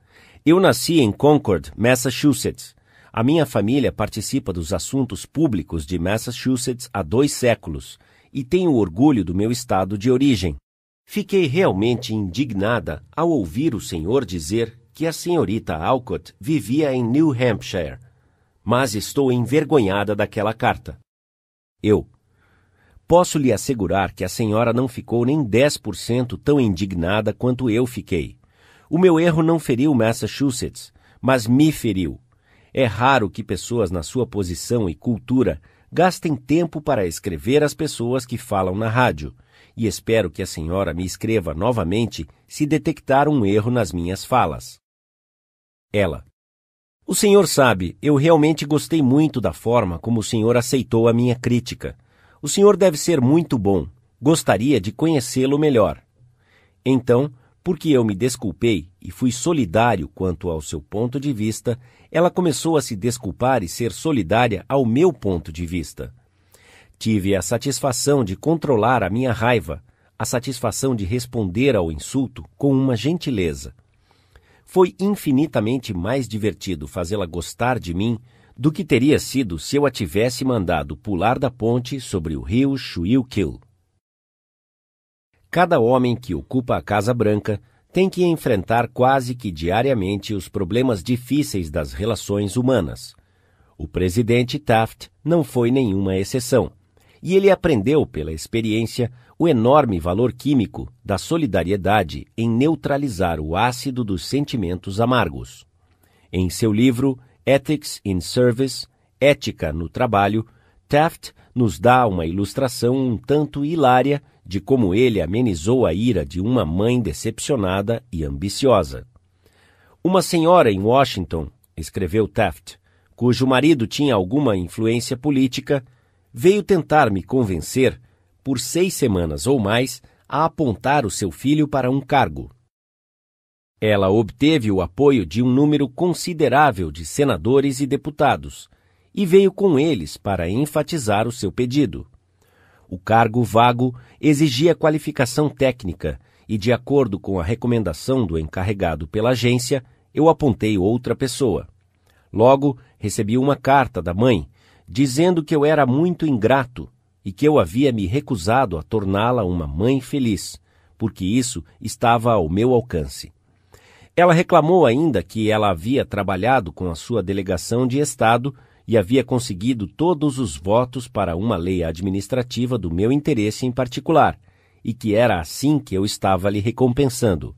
Eu nasci em Concord, Massachusetts. A minha família participa dos assuntos públicos de Massachusetts há dois séculos e tenho orgulho do meu estado de origem. Fiquei realmente indignada ao ouvir o senhor dizer que a senhorita Alcott vivia em New Hampshire, mas estou envergonhada daquela carta. Eu. Posso lhe assegurar que a senhora não ficou nem 10% tão indignada quanto eu fiquei. O meu erro não feriu Massachusetts, mas me feriu. É raro que pessoas na sua posição e cultura gastem tempo para escrever as pessoas que falam na rádio, e espero que a senhora me escreva novamente se detectar um erro nas minhas falas. Ela. O senhor sabe, eu realmente gostei muito da forma como o senhor aceitou a minha crítica. O senhor deve ser muito bom. Gostaria de conhecê-lo melhor. Então, porque eu me desculpei e fui solidário quanto ao seu ponto de vista, ela começou a se desculpar e ser solidária ao meu ponto de vista. Tive a satisfação de controlar a minha raiva, a satisfação de responder ao insulto com uma gentileza. Foi infinitamente mais divertido fazê-la gostar de mim do que teria sido se eu a tivesse mandado pular da ponte sobre o rio Schuylkill. Cada homem que ocupa a Casa Branca tem que enfrentar quase que diariamente os problemas difíceis das relações humanas. O presidente Taft não foi nenhuma exceção, e ele aprendeu pela experiência o enorme valor químico da solidariedade em neutralizar o ácido dos sentimentos amargos. Em seu livro Ethics in Service, Ética no Trabalho, Taft nos dá uma ilustração um tanto hilária de como ele amenizou a ira de uma mãe decepcionada e ambiciosa. Uma senhora em Washington, escreveu Taft, cujo marido tinha alguma influência política, veio tentar me convencer, por seis semanas ou mais, a apontar o seu filho para um cargo. Ela obteve o apoio de um número considerável de senadores e deputados e veio com eles para enfatizar o seu pedido. O cargo vago exigia qualificação técnica e, de acordo com a recomendação do encarregado pela agência, eu apontei outra pessoa. Logo, recebi uma carta da mãe dizendo que eu era muito ingrato e que eu havia me recusado a torná-la uma mãe feliz, porque isso estava ao meu alcance. Ela reclamou ainda que ela havia trabalhado com a sua delegação de Estado e havia conseguido todos os votos para uma lei administrativa do meu interesse em particular, e que era assim que eu estava lhe recompensando.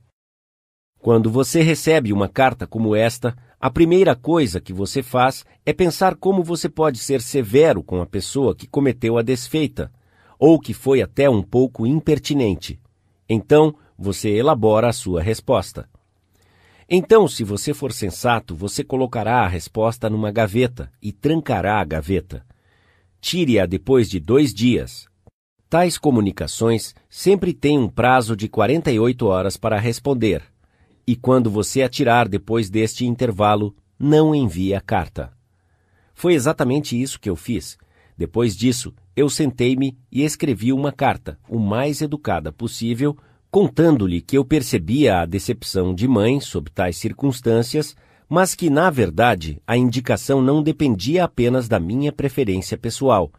Quando você recebe uma carta como esta, a primeira coisa que você faz é pensar como você pode ser severo com a pessoa que cometeu a desfeita, ou que foi até um pouco impertinente. Então, você elabora a sua resposta. Então, se você for sensato, você colocará a resposta numa gaveta e trancará a gaveta. Tire-a depois de dois dias. Tais comunicações sempre têm um prazo de 48 horas para responder. E quando você atirar depois deste intervalo, não envie a carta. Foi exatamente isso que eu fiz. Depois disso, eu sentei-me e escrevi uma carta, o mais educada possível, contando-lhe que eu percebia a decepção de mãe sob tais circunstâncias, mas que, na verdade, a indicação não dependia apenas da minha preferência pessoal,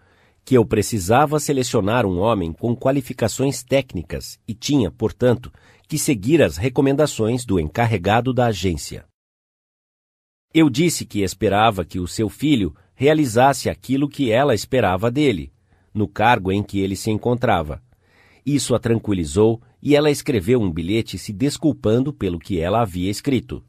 que eu precisava selecionar um homem com qualificações técnicas e tinha, portanto, que seguir as recomendações do encarregado da agência. Eu disse que esperava que o seu filho realizasse aquilo que ela esperava dele, no cargo em que ele se encontrava. Isso a tranquilizou e ela escreveu um bilhete se desculpando pelo que ela havia escrito.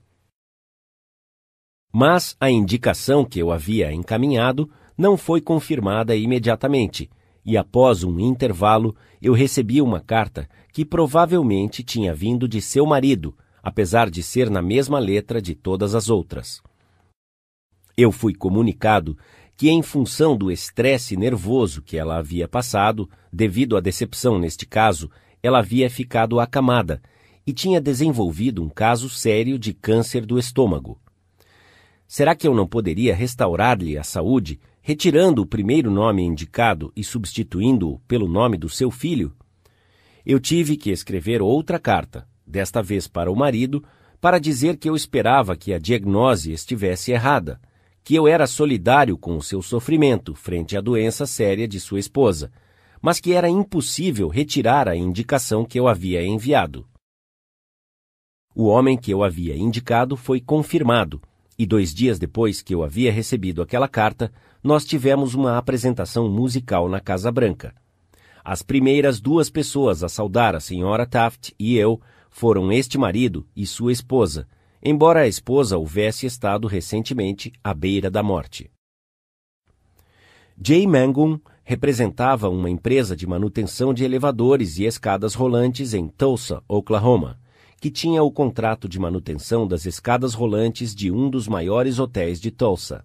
Mas a indicação que eu havia encaminhado não foi confirmada imediatamente, e após um intervalo eu recebi uma carta que provavelmente tinha vindo de seu marido, apesar de ser na mesma letra de todas as outras. Eu fui comunicado que, em função do estresse nervoso que ela havia passado, devido à decepção neste caso, ela havia ficado acamada e tinha desenvolvido um caso sério de câncer do estômago. Será que eu não poderia restaurar-lhe a saúde, retirando o primeiro nome indicado e substituindo-o pelo nome do seu filho? Eu tive que escrever outra carta, desta vez para o marido, para dizer que eu esperava que a diagnose estivesse errada, que eu era solidário com o seu sofrimento frente à doença séria de sua esposa, mas que era impossível retirar a indicação que eu havia enviado. O homem que eu havia indicado foi confirmado, e dois dias depois que eu havia recebido aquela carta, nós tivemos uma apresentação musical na Casa Branca. As primeiras duas pessoas a saudar a senhora Taft e eu foram este marido e sua esposa, embora a esposa houvesse estado recentemente à beira da morte. Jay Mangum representava uma empresa de manutenção de elevadores e escadas rolantes em Tulsa, Oklahoma, que tinha o contrato de manutenção das escadas rolantes de um dos maiores hotéis de Tulsa.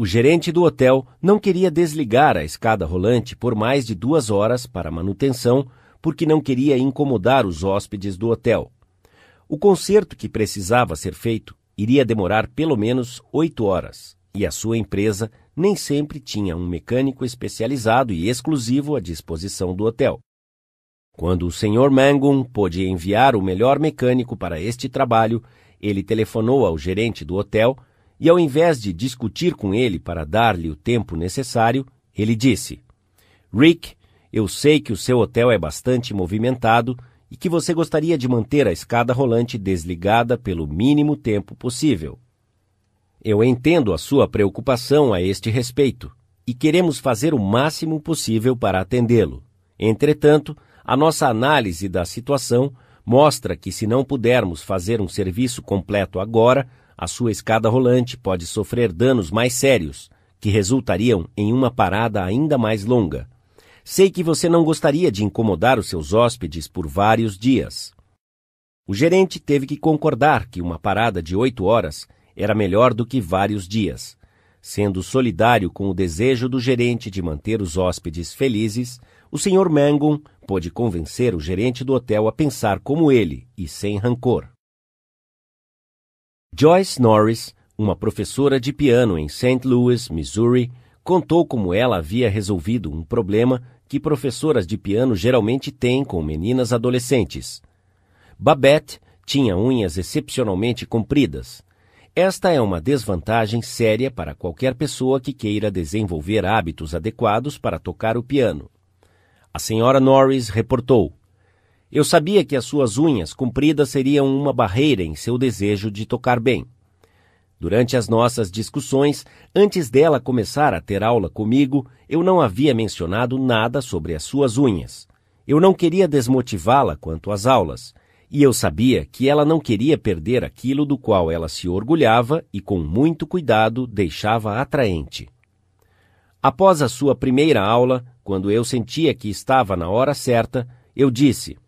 O gerente do hotel não queria desligar a escada rolante por mais de duas horas para manutenção, porque não queria incomodar os hóspedes do hotel. O conserto que precisava ser feito iria demorar pelo menos oito horas, e a sua empresa nem sempre tinha um mecânico especializado e exclusivo à disposição do hotel. Quando o Sr. Mangum pôde enviar o melhor mecânico para este trabalho, ele telefonou ao gerente do hotel e, ao invés de discutir com ele para dar-lhe o tempo necessário, ele disse: Rick, eu sei que o seu hotel é bastante movimentado e que você gostaria de manter a escada rolante desligada pelo mínimo tempo possível. Eu entendo a sua preocupação a este respeito e queremos fazer o máximo possível para atendê-lo. Entretanto, a nossa análise da situação mostra que, se não pudermos fazer um serviço completo agora, a sua escada rolante pode sofrer danos mais sérios, que resultariam em uma parada ainda mais longa. Sei que você não gostaria de incomodar os seus hóspedes por vários dias. O gerente teve que concordar que uma parada de oito horas era melhor do que vários dias. Sendo solidário com o desejo do gerente de manter os hóspedes felizes, o Sr. Mangum pôde convencer o gerente do hotel a pensar como ele e sem rancor. Joyce Norris, uma professora de piano em St. Louis, Missouri, contou como ela havia resolvido um problema que professoras de piano geralmente têm com meninas adolescentes. Babette tinha unhas excepcionalmente compridas. Esta é uma desvantagem séria para qualquer pessoa que queira desenvolver hábitos adequados para tocar o piano. A senhora Norris reportou: Eu sabia que as suas unhas compridas seriam uma barreira em seu desejo de tocar bem. Durante as nossas discussões, antes dela começar a ter aula comigo, eu não havia mencionado nada sobre as suas unhas. Eu não queria desmotivá-la quanto às aulas, e eu sabia que ela não queria perder aquilo do qual ela se orgulhava e com muito cuidado deixava atraente. Após a sua primeira aula, quando eu sentia que estava na hora certa, eu disse: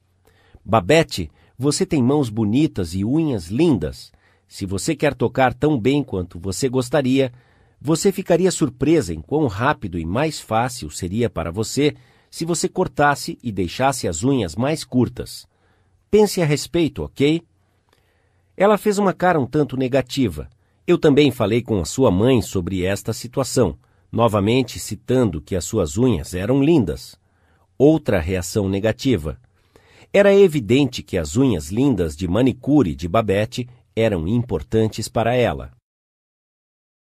Babette, você tem mãos bonitas e unhas lindas. Se você quer tocar tão bem quanto você gostaria, você ficaria surpresa em quão rápido e mais fácil seria para você se você cortasse e deixasse as unhas mais curtas. Pense a respeito, ok? Ela fez uma cara um tanto negativa. Eu também falei com a sua mãe sobre esta situação, novamente citando que as suas unhas eram lindas. Outra reação negativa. Era evidente que as unhas lindas de manicure de Babette eram importantes para ela.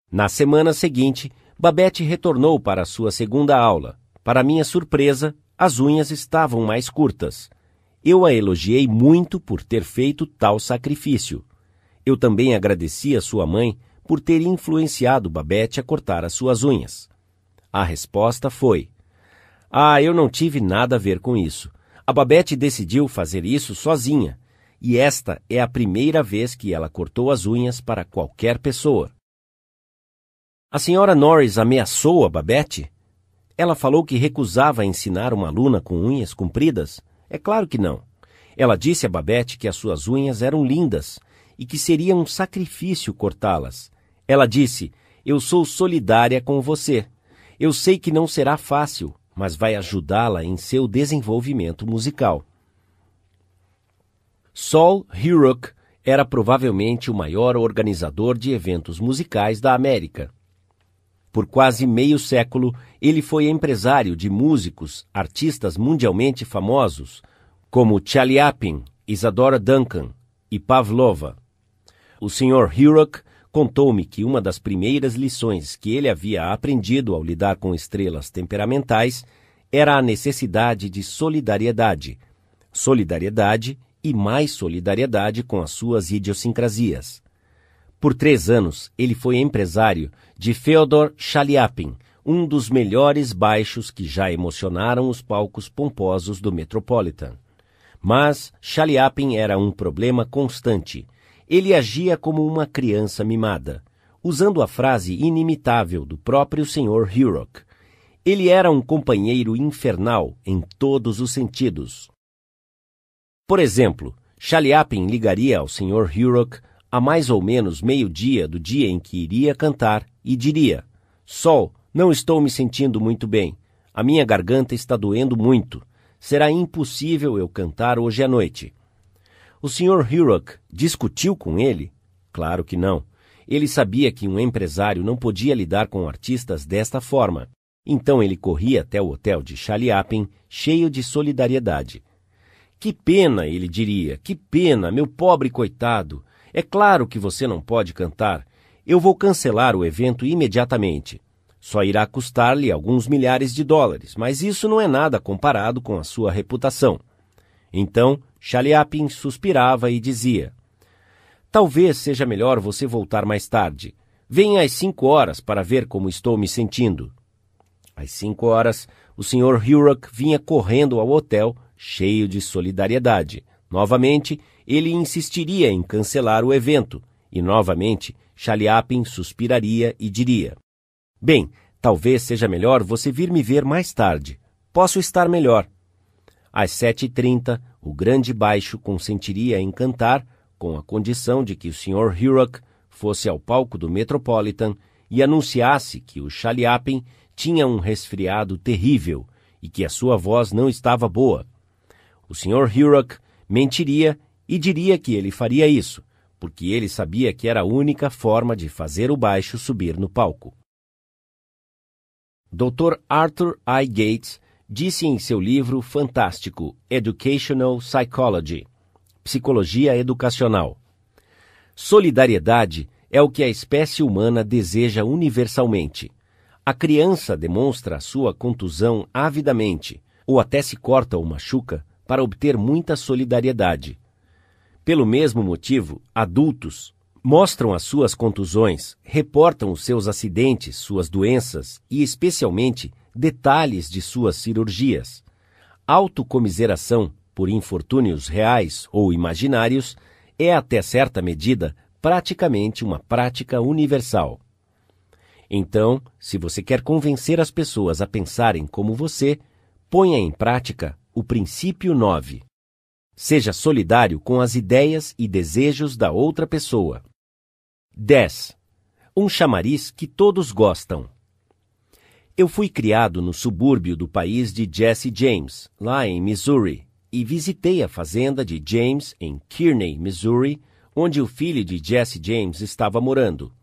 Na semana seguinte, Babette retornou para sua segunda aula. Para minha surpresa, as unhas estavam mais curtas. Eu a elogiei muito por ter feito tal sacrifício. Eu também agradeci a sua mãe por ter influenciado Babette a cortar as suas unhas. A resposta foi: Ah, eu não tive nada a ver com isso. A Babette decidiu fazer isso sozinha e esta é a primeira vez que ela cortou as unhas para qualquer pessoa. A senhora Norris ameaçou a Babette? Ela falou que recusava ensinar uma aluna com unhas compridas? É claro que não. Ela disse a Babette que as suas unhas eram lindas e que seria um sacrifício cortá-las. Ela disse: Eu sou solidária com você. Eu sei que não será fácil, mas vai ajudá-la em seu desenvolvimento musical. Saul Hurok era provavelmente o maior organizador de eventos musicais da América. Por quase meio século, ele foi empresário de músicos, artistas mundialmente famosos, como Chaliapin, Isadora Duncan e Pavlova. O Sr. Hurok contou-me que uma das primeiras lições que ele havia aprendido ao lidar com estrelas temperamentais era a necessidade de solidariedade. Solidariedade e mais solidariedade com as suas idiosincrasias. Por três anos, ele foi empresário de Feodor Chaliapin, um dos melhores baixos que já emocionaram os palcos pomposos do Metropolitan. Mas Chaliapin era um problema constante. Ele agia como uma criança mimada, usando a frase inimitável do próprio Sr. Hurok. Ele era um companheiro infernal em todos os sentidos. Por exemplo, Chaliapin ligaria ao Sr. Hurok a mais ou menos meio-dia do dia em que iria cantar e diria: Sol, não estou me sentindo muito bem. A minha garganta está doendo muito. Será impossível eu cantar hoje à noite. O Sr. Hurok discutiu com ele? Claro que não. Ele sabia que um empresário não podia lidar com artistas desta forma. Então ele corria até o hotel de Chaliapin, cheio de solidariedade. Que pena, ele diria, que pena, meu pobre coitado. É claro que você não pode cantar. Eu vou cancelar o evento imediatamente. Só irá custar-lhe alguns milhares de dólares, mas isso não é nada comparado com a sua reputação. Então, Chaliapin suspirava e dizia: Talvez seja melhor você voltar mais tarde. Venha às cinco horas para ver como estou me sentindo. Às cinco horas, o Sr. Hurok vinha correndo ao hotel cheio de solidariedade. Novamente, ele insistiria em cancelar o evento, e novamente Chaliapin suspiraria e diria: Bem, talvez seja melhor você vir me ver mais tarde. Posso estar melhor. Às sete e trinta, o grande baixo consentiria em cantar, com a condição de que o Sr. Hurok fosse ao palco do Metropolitan e anunciasse que o Chaliapin tinha um resfriado terrível e que a sua voz não estava boa o Sr. Hurok mentiria e diria que ele faria isso, porque ele sabia que era a única forma de fazer o baixo subir no palco. Dr. Arthur I. Gates disse em seu livro fantástico Educational Psychology Psicologia Educacional: Solidariedade é o que a espécie humana deseja universalmente. A criança demonstra sua contusão avidamente, ou até se corta ou machuca, para obter muita solidariedade. Pelo mesmo motivo, adultos mostram as suas contusões, reportam os seus acidentes, suas doenças e, especialmente, detalhes de suas cirurgias. Autocomiseração por infortúnios reais ou imaginários é, até certa medida, praticamente uma prática universal. Então, se você quer convencer as pessoas a pensarem como você, ponha em prática o princípio 9. Seja solidário com as ideias e desejos da outra pessoa. 10. Um chamariz que todos gostam. Eu fui criado no subúrbio do país de Jesse James, lá em Missouri, e visitei a fazenda de James em Kearney, Missouri, onde o filho de Jesse James estava morando.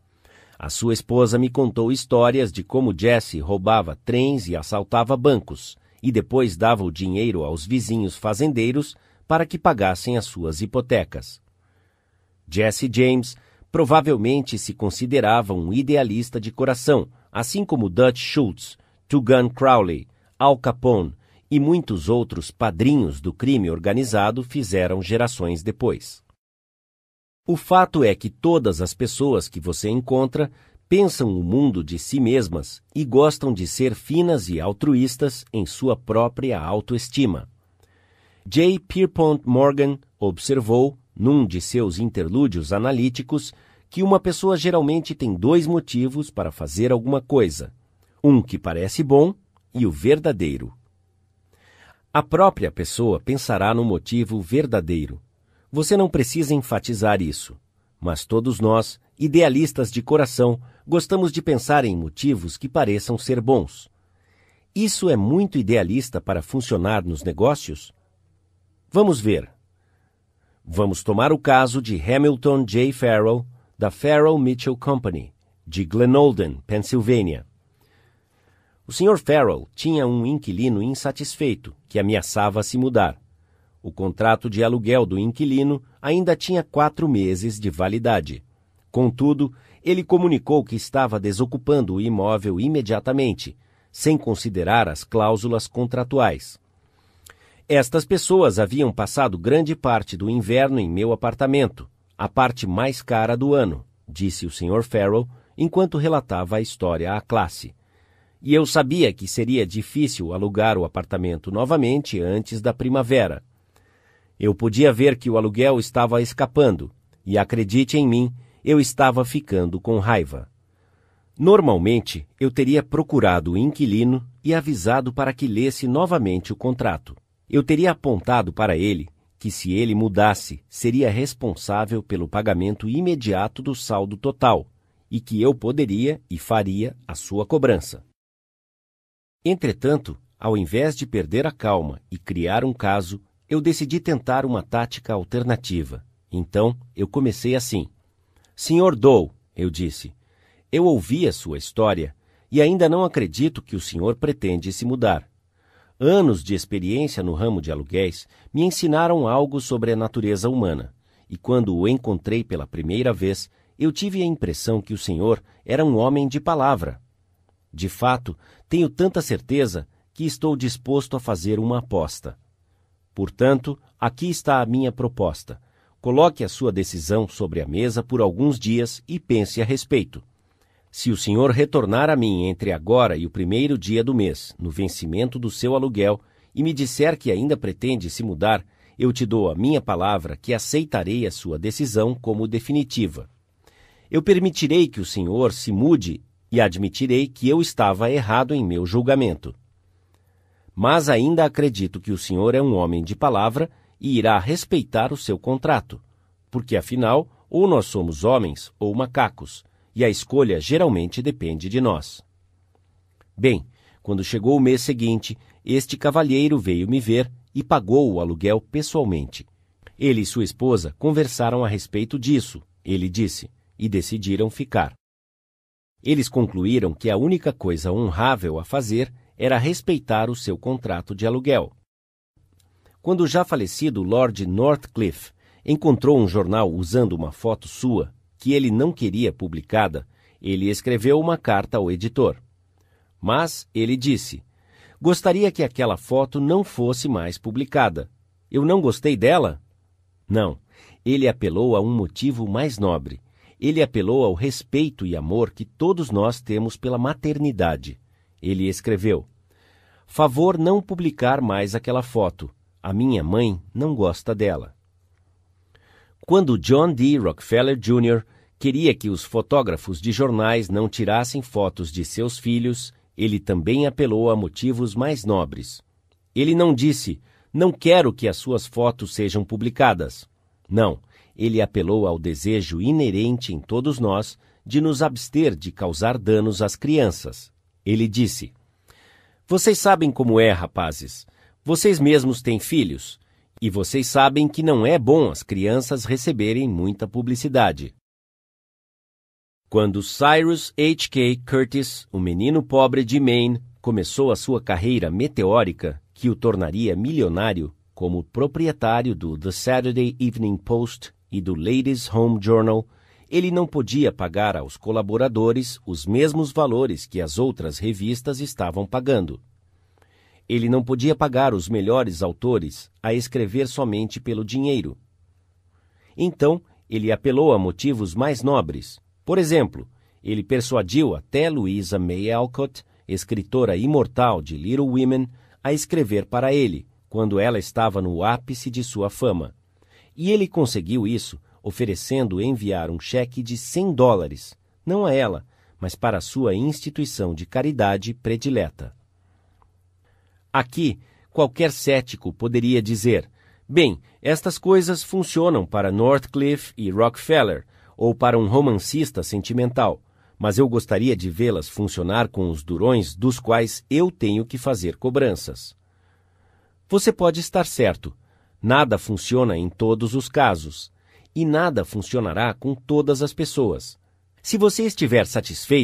A sua esposa me contou histórias de como Jesse roubava trens e assaltava bancos, e depois dava o dinheiro aos vizinhos fazendeiros para que pagassem as suas hipotecas. Jesse James provavelmente se considerava um idealista de coração, assim como Dutch Schultz, Tugan Crowley, Al Capone e muitos outros padrinhos do crime organizado fizeram gerações depois. O fato é que todas as pessoas que você encontra pensam o mundo de si mesmas e gostam de ser finas e altruístas em sua própria autoestima. J. Pierpont Morgan observou num de seus interlúdios analíticos, que uma pessoa geralmente tem dois motivos para fazer alguma coisa: um que parece bom e o verdadeiro. A própria pessoa pensará no motivo verdadeiro. Você não precisa enfatizar isso, mas todos nós, idealistas de coração, gostamos de pensar em motivos que pareçam ser bons. Isso é muito idealista para funcionar nos negócios? Vamos ver. Vamos tomar o caso de Hamilton J. Farrell, da Farrell Mitchell Company, de Glenolden, Pensilvânia. O Sr. Farrell tinha um inquilino insatisfeito que ameaçava se mudar. O contrato de aluguel do inquilino ainda tinha quatro meses de validade. Contudo, ele comunicou que estava desocupando o imóvel imediatamente, sem considerar as cláusulas contratuais. Estas pessoas haviam passado grande parte do inverno em meu apartamento, a parte mais cara do ano, disse o Sr. Farrell enquanto relatava a história à classe. E eu sabia que seria difícil alugar o apartamento novamente antes da primavera. Eu podia ver que o aluguel estava escapando, e acredite em mim, eu estava ficando com raiva. Normalmente, eu teria procurado o inquilino e avisado para que lesse novamente o contrato. Eu teria apontado para ele que, se ele mudasse, seria responsável pelo pagamento imediato do saldo total e que eu poderia e faria a sua cobrança. Entretanto, ao invés de perder a calma e criar um caso, eu decidi tentar uma tática alternativa. Então, eu comecei assim: Senhor Doe, eu disse, eu ouvi a sua história e ainda não acredito que o senhor pretende se mudar. Anos de experiência no ramo de aluguéis me ensinaram algo sobre a natureza humana, e quando o encontrei pela primeira vez, eu tive a impressão que o senhor era um homem de palavra. De fato, tenho tanta certeza que estou disposto a fazer uma aposta. Portanto, aqui está a minha proposta. Coloque a sua decisão sobre a mesa por alguns dias e pense a respeito. Se o senhor retornar a mim entre agora e o primeiro dia do mês, no vencimento do seu aluguel, e me disser que ainda pretende se mudar, eu te dou a minha palavra que aceitarei a sua decisão como definitiva. Eu permitirei que o senhor se mude e admitirei que eu estava errado em meu julgamento. Mas ainda acredito que o senhor é um homem de palavra e irá respeitar o seu contrato, porque afinal, ou nós somos homens ou macacos e a escolha geralmente depende de nós. Bem, quando chegou o mês seguinte, este cavalheiro veio me ver e pagou o aluguel pessoalmente. Ele e sua esposa conversaram a respeito disso, ele disse, e decidiram ficar. Eles concluíram que a única coisa honrável a fazer era respeitar o seu contrato de aluguel. Quando o já falecido Lord Northcliffe encontrou um jornal usando uma foto sua, que ele não queria publicada, ele escreveu uma carta ao editor. Mas ele disse: Gostaria que aquela foto não fosse mais publicada. Eu não gostei dela? Não. Ele apelou a um motivo mais nobre. Ele apelou ao respeito e amor que todos nós temos pela maternidade. Ele escreveu: Favor não publicar mais aquela foto. A minha mãe não gosta dela. Quando John D. Rockefeller Jr. queria que os fotógrafos de jornais não tirassem fotos de seus filhos, ele também apelou a motivos mais nobres. Ele não disse: Não quero que as suas fotos sejam publicadas. Não ele apelou ao desejo inerente em todos nós de nos abster de causar danos às crianças. Ele disse: Vocês sabem como é, rapazes. Vocês mesmos têm filhos. E vocês sabem que não é bom as crianças receberem muita publicidade. Quando Cyrus H.K. Curtis, o menino pobre de Maine, começou a sua carreira meteórica que o tornaria milionário como proprietário do The Saturday Evening Post e do Ladies Home Journal, ele não podia pagar aos colaboradores os mesmos valores que as outras revistas estavam pagando. Ele não podia pagar os melhores autores a escrever somente pelo dinheiro. Então, ele apelou a motivos mais nobres. Por exemplo, ele persuadiu até Louisa May Alcott, escritora imortal de Little Women, a escrever para ele, quando ela estava no ápice de sua fama. E ele conseguiu isso oferecendo enviar um cheque de 100 dólares, não a ela, mas para sua instituição de caridade predileta. Aqui, qualquer cético poderia dizer: bem, estas coisas funcionam para Northcliffe e Rockefeller, ou para um romancista sentimental, mas eu gostaria de vê-las funcionar com os durões dos quais eu tenho que fazer cobranças. Você pode estar certo, Nada funciona em todos os casos, e nada funcionará com todas as pessoas. Se você estiver satisfeito,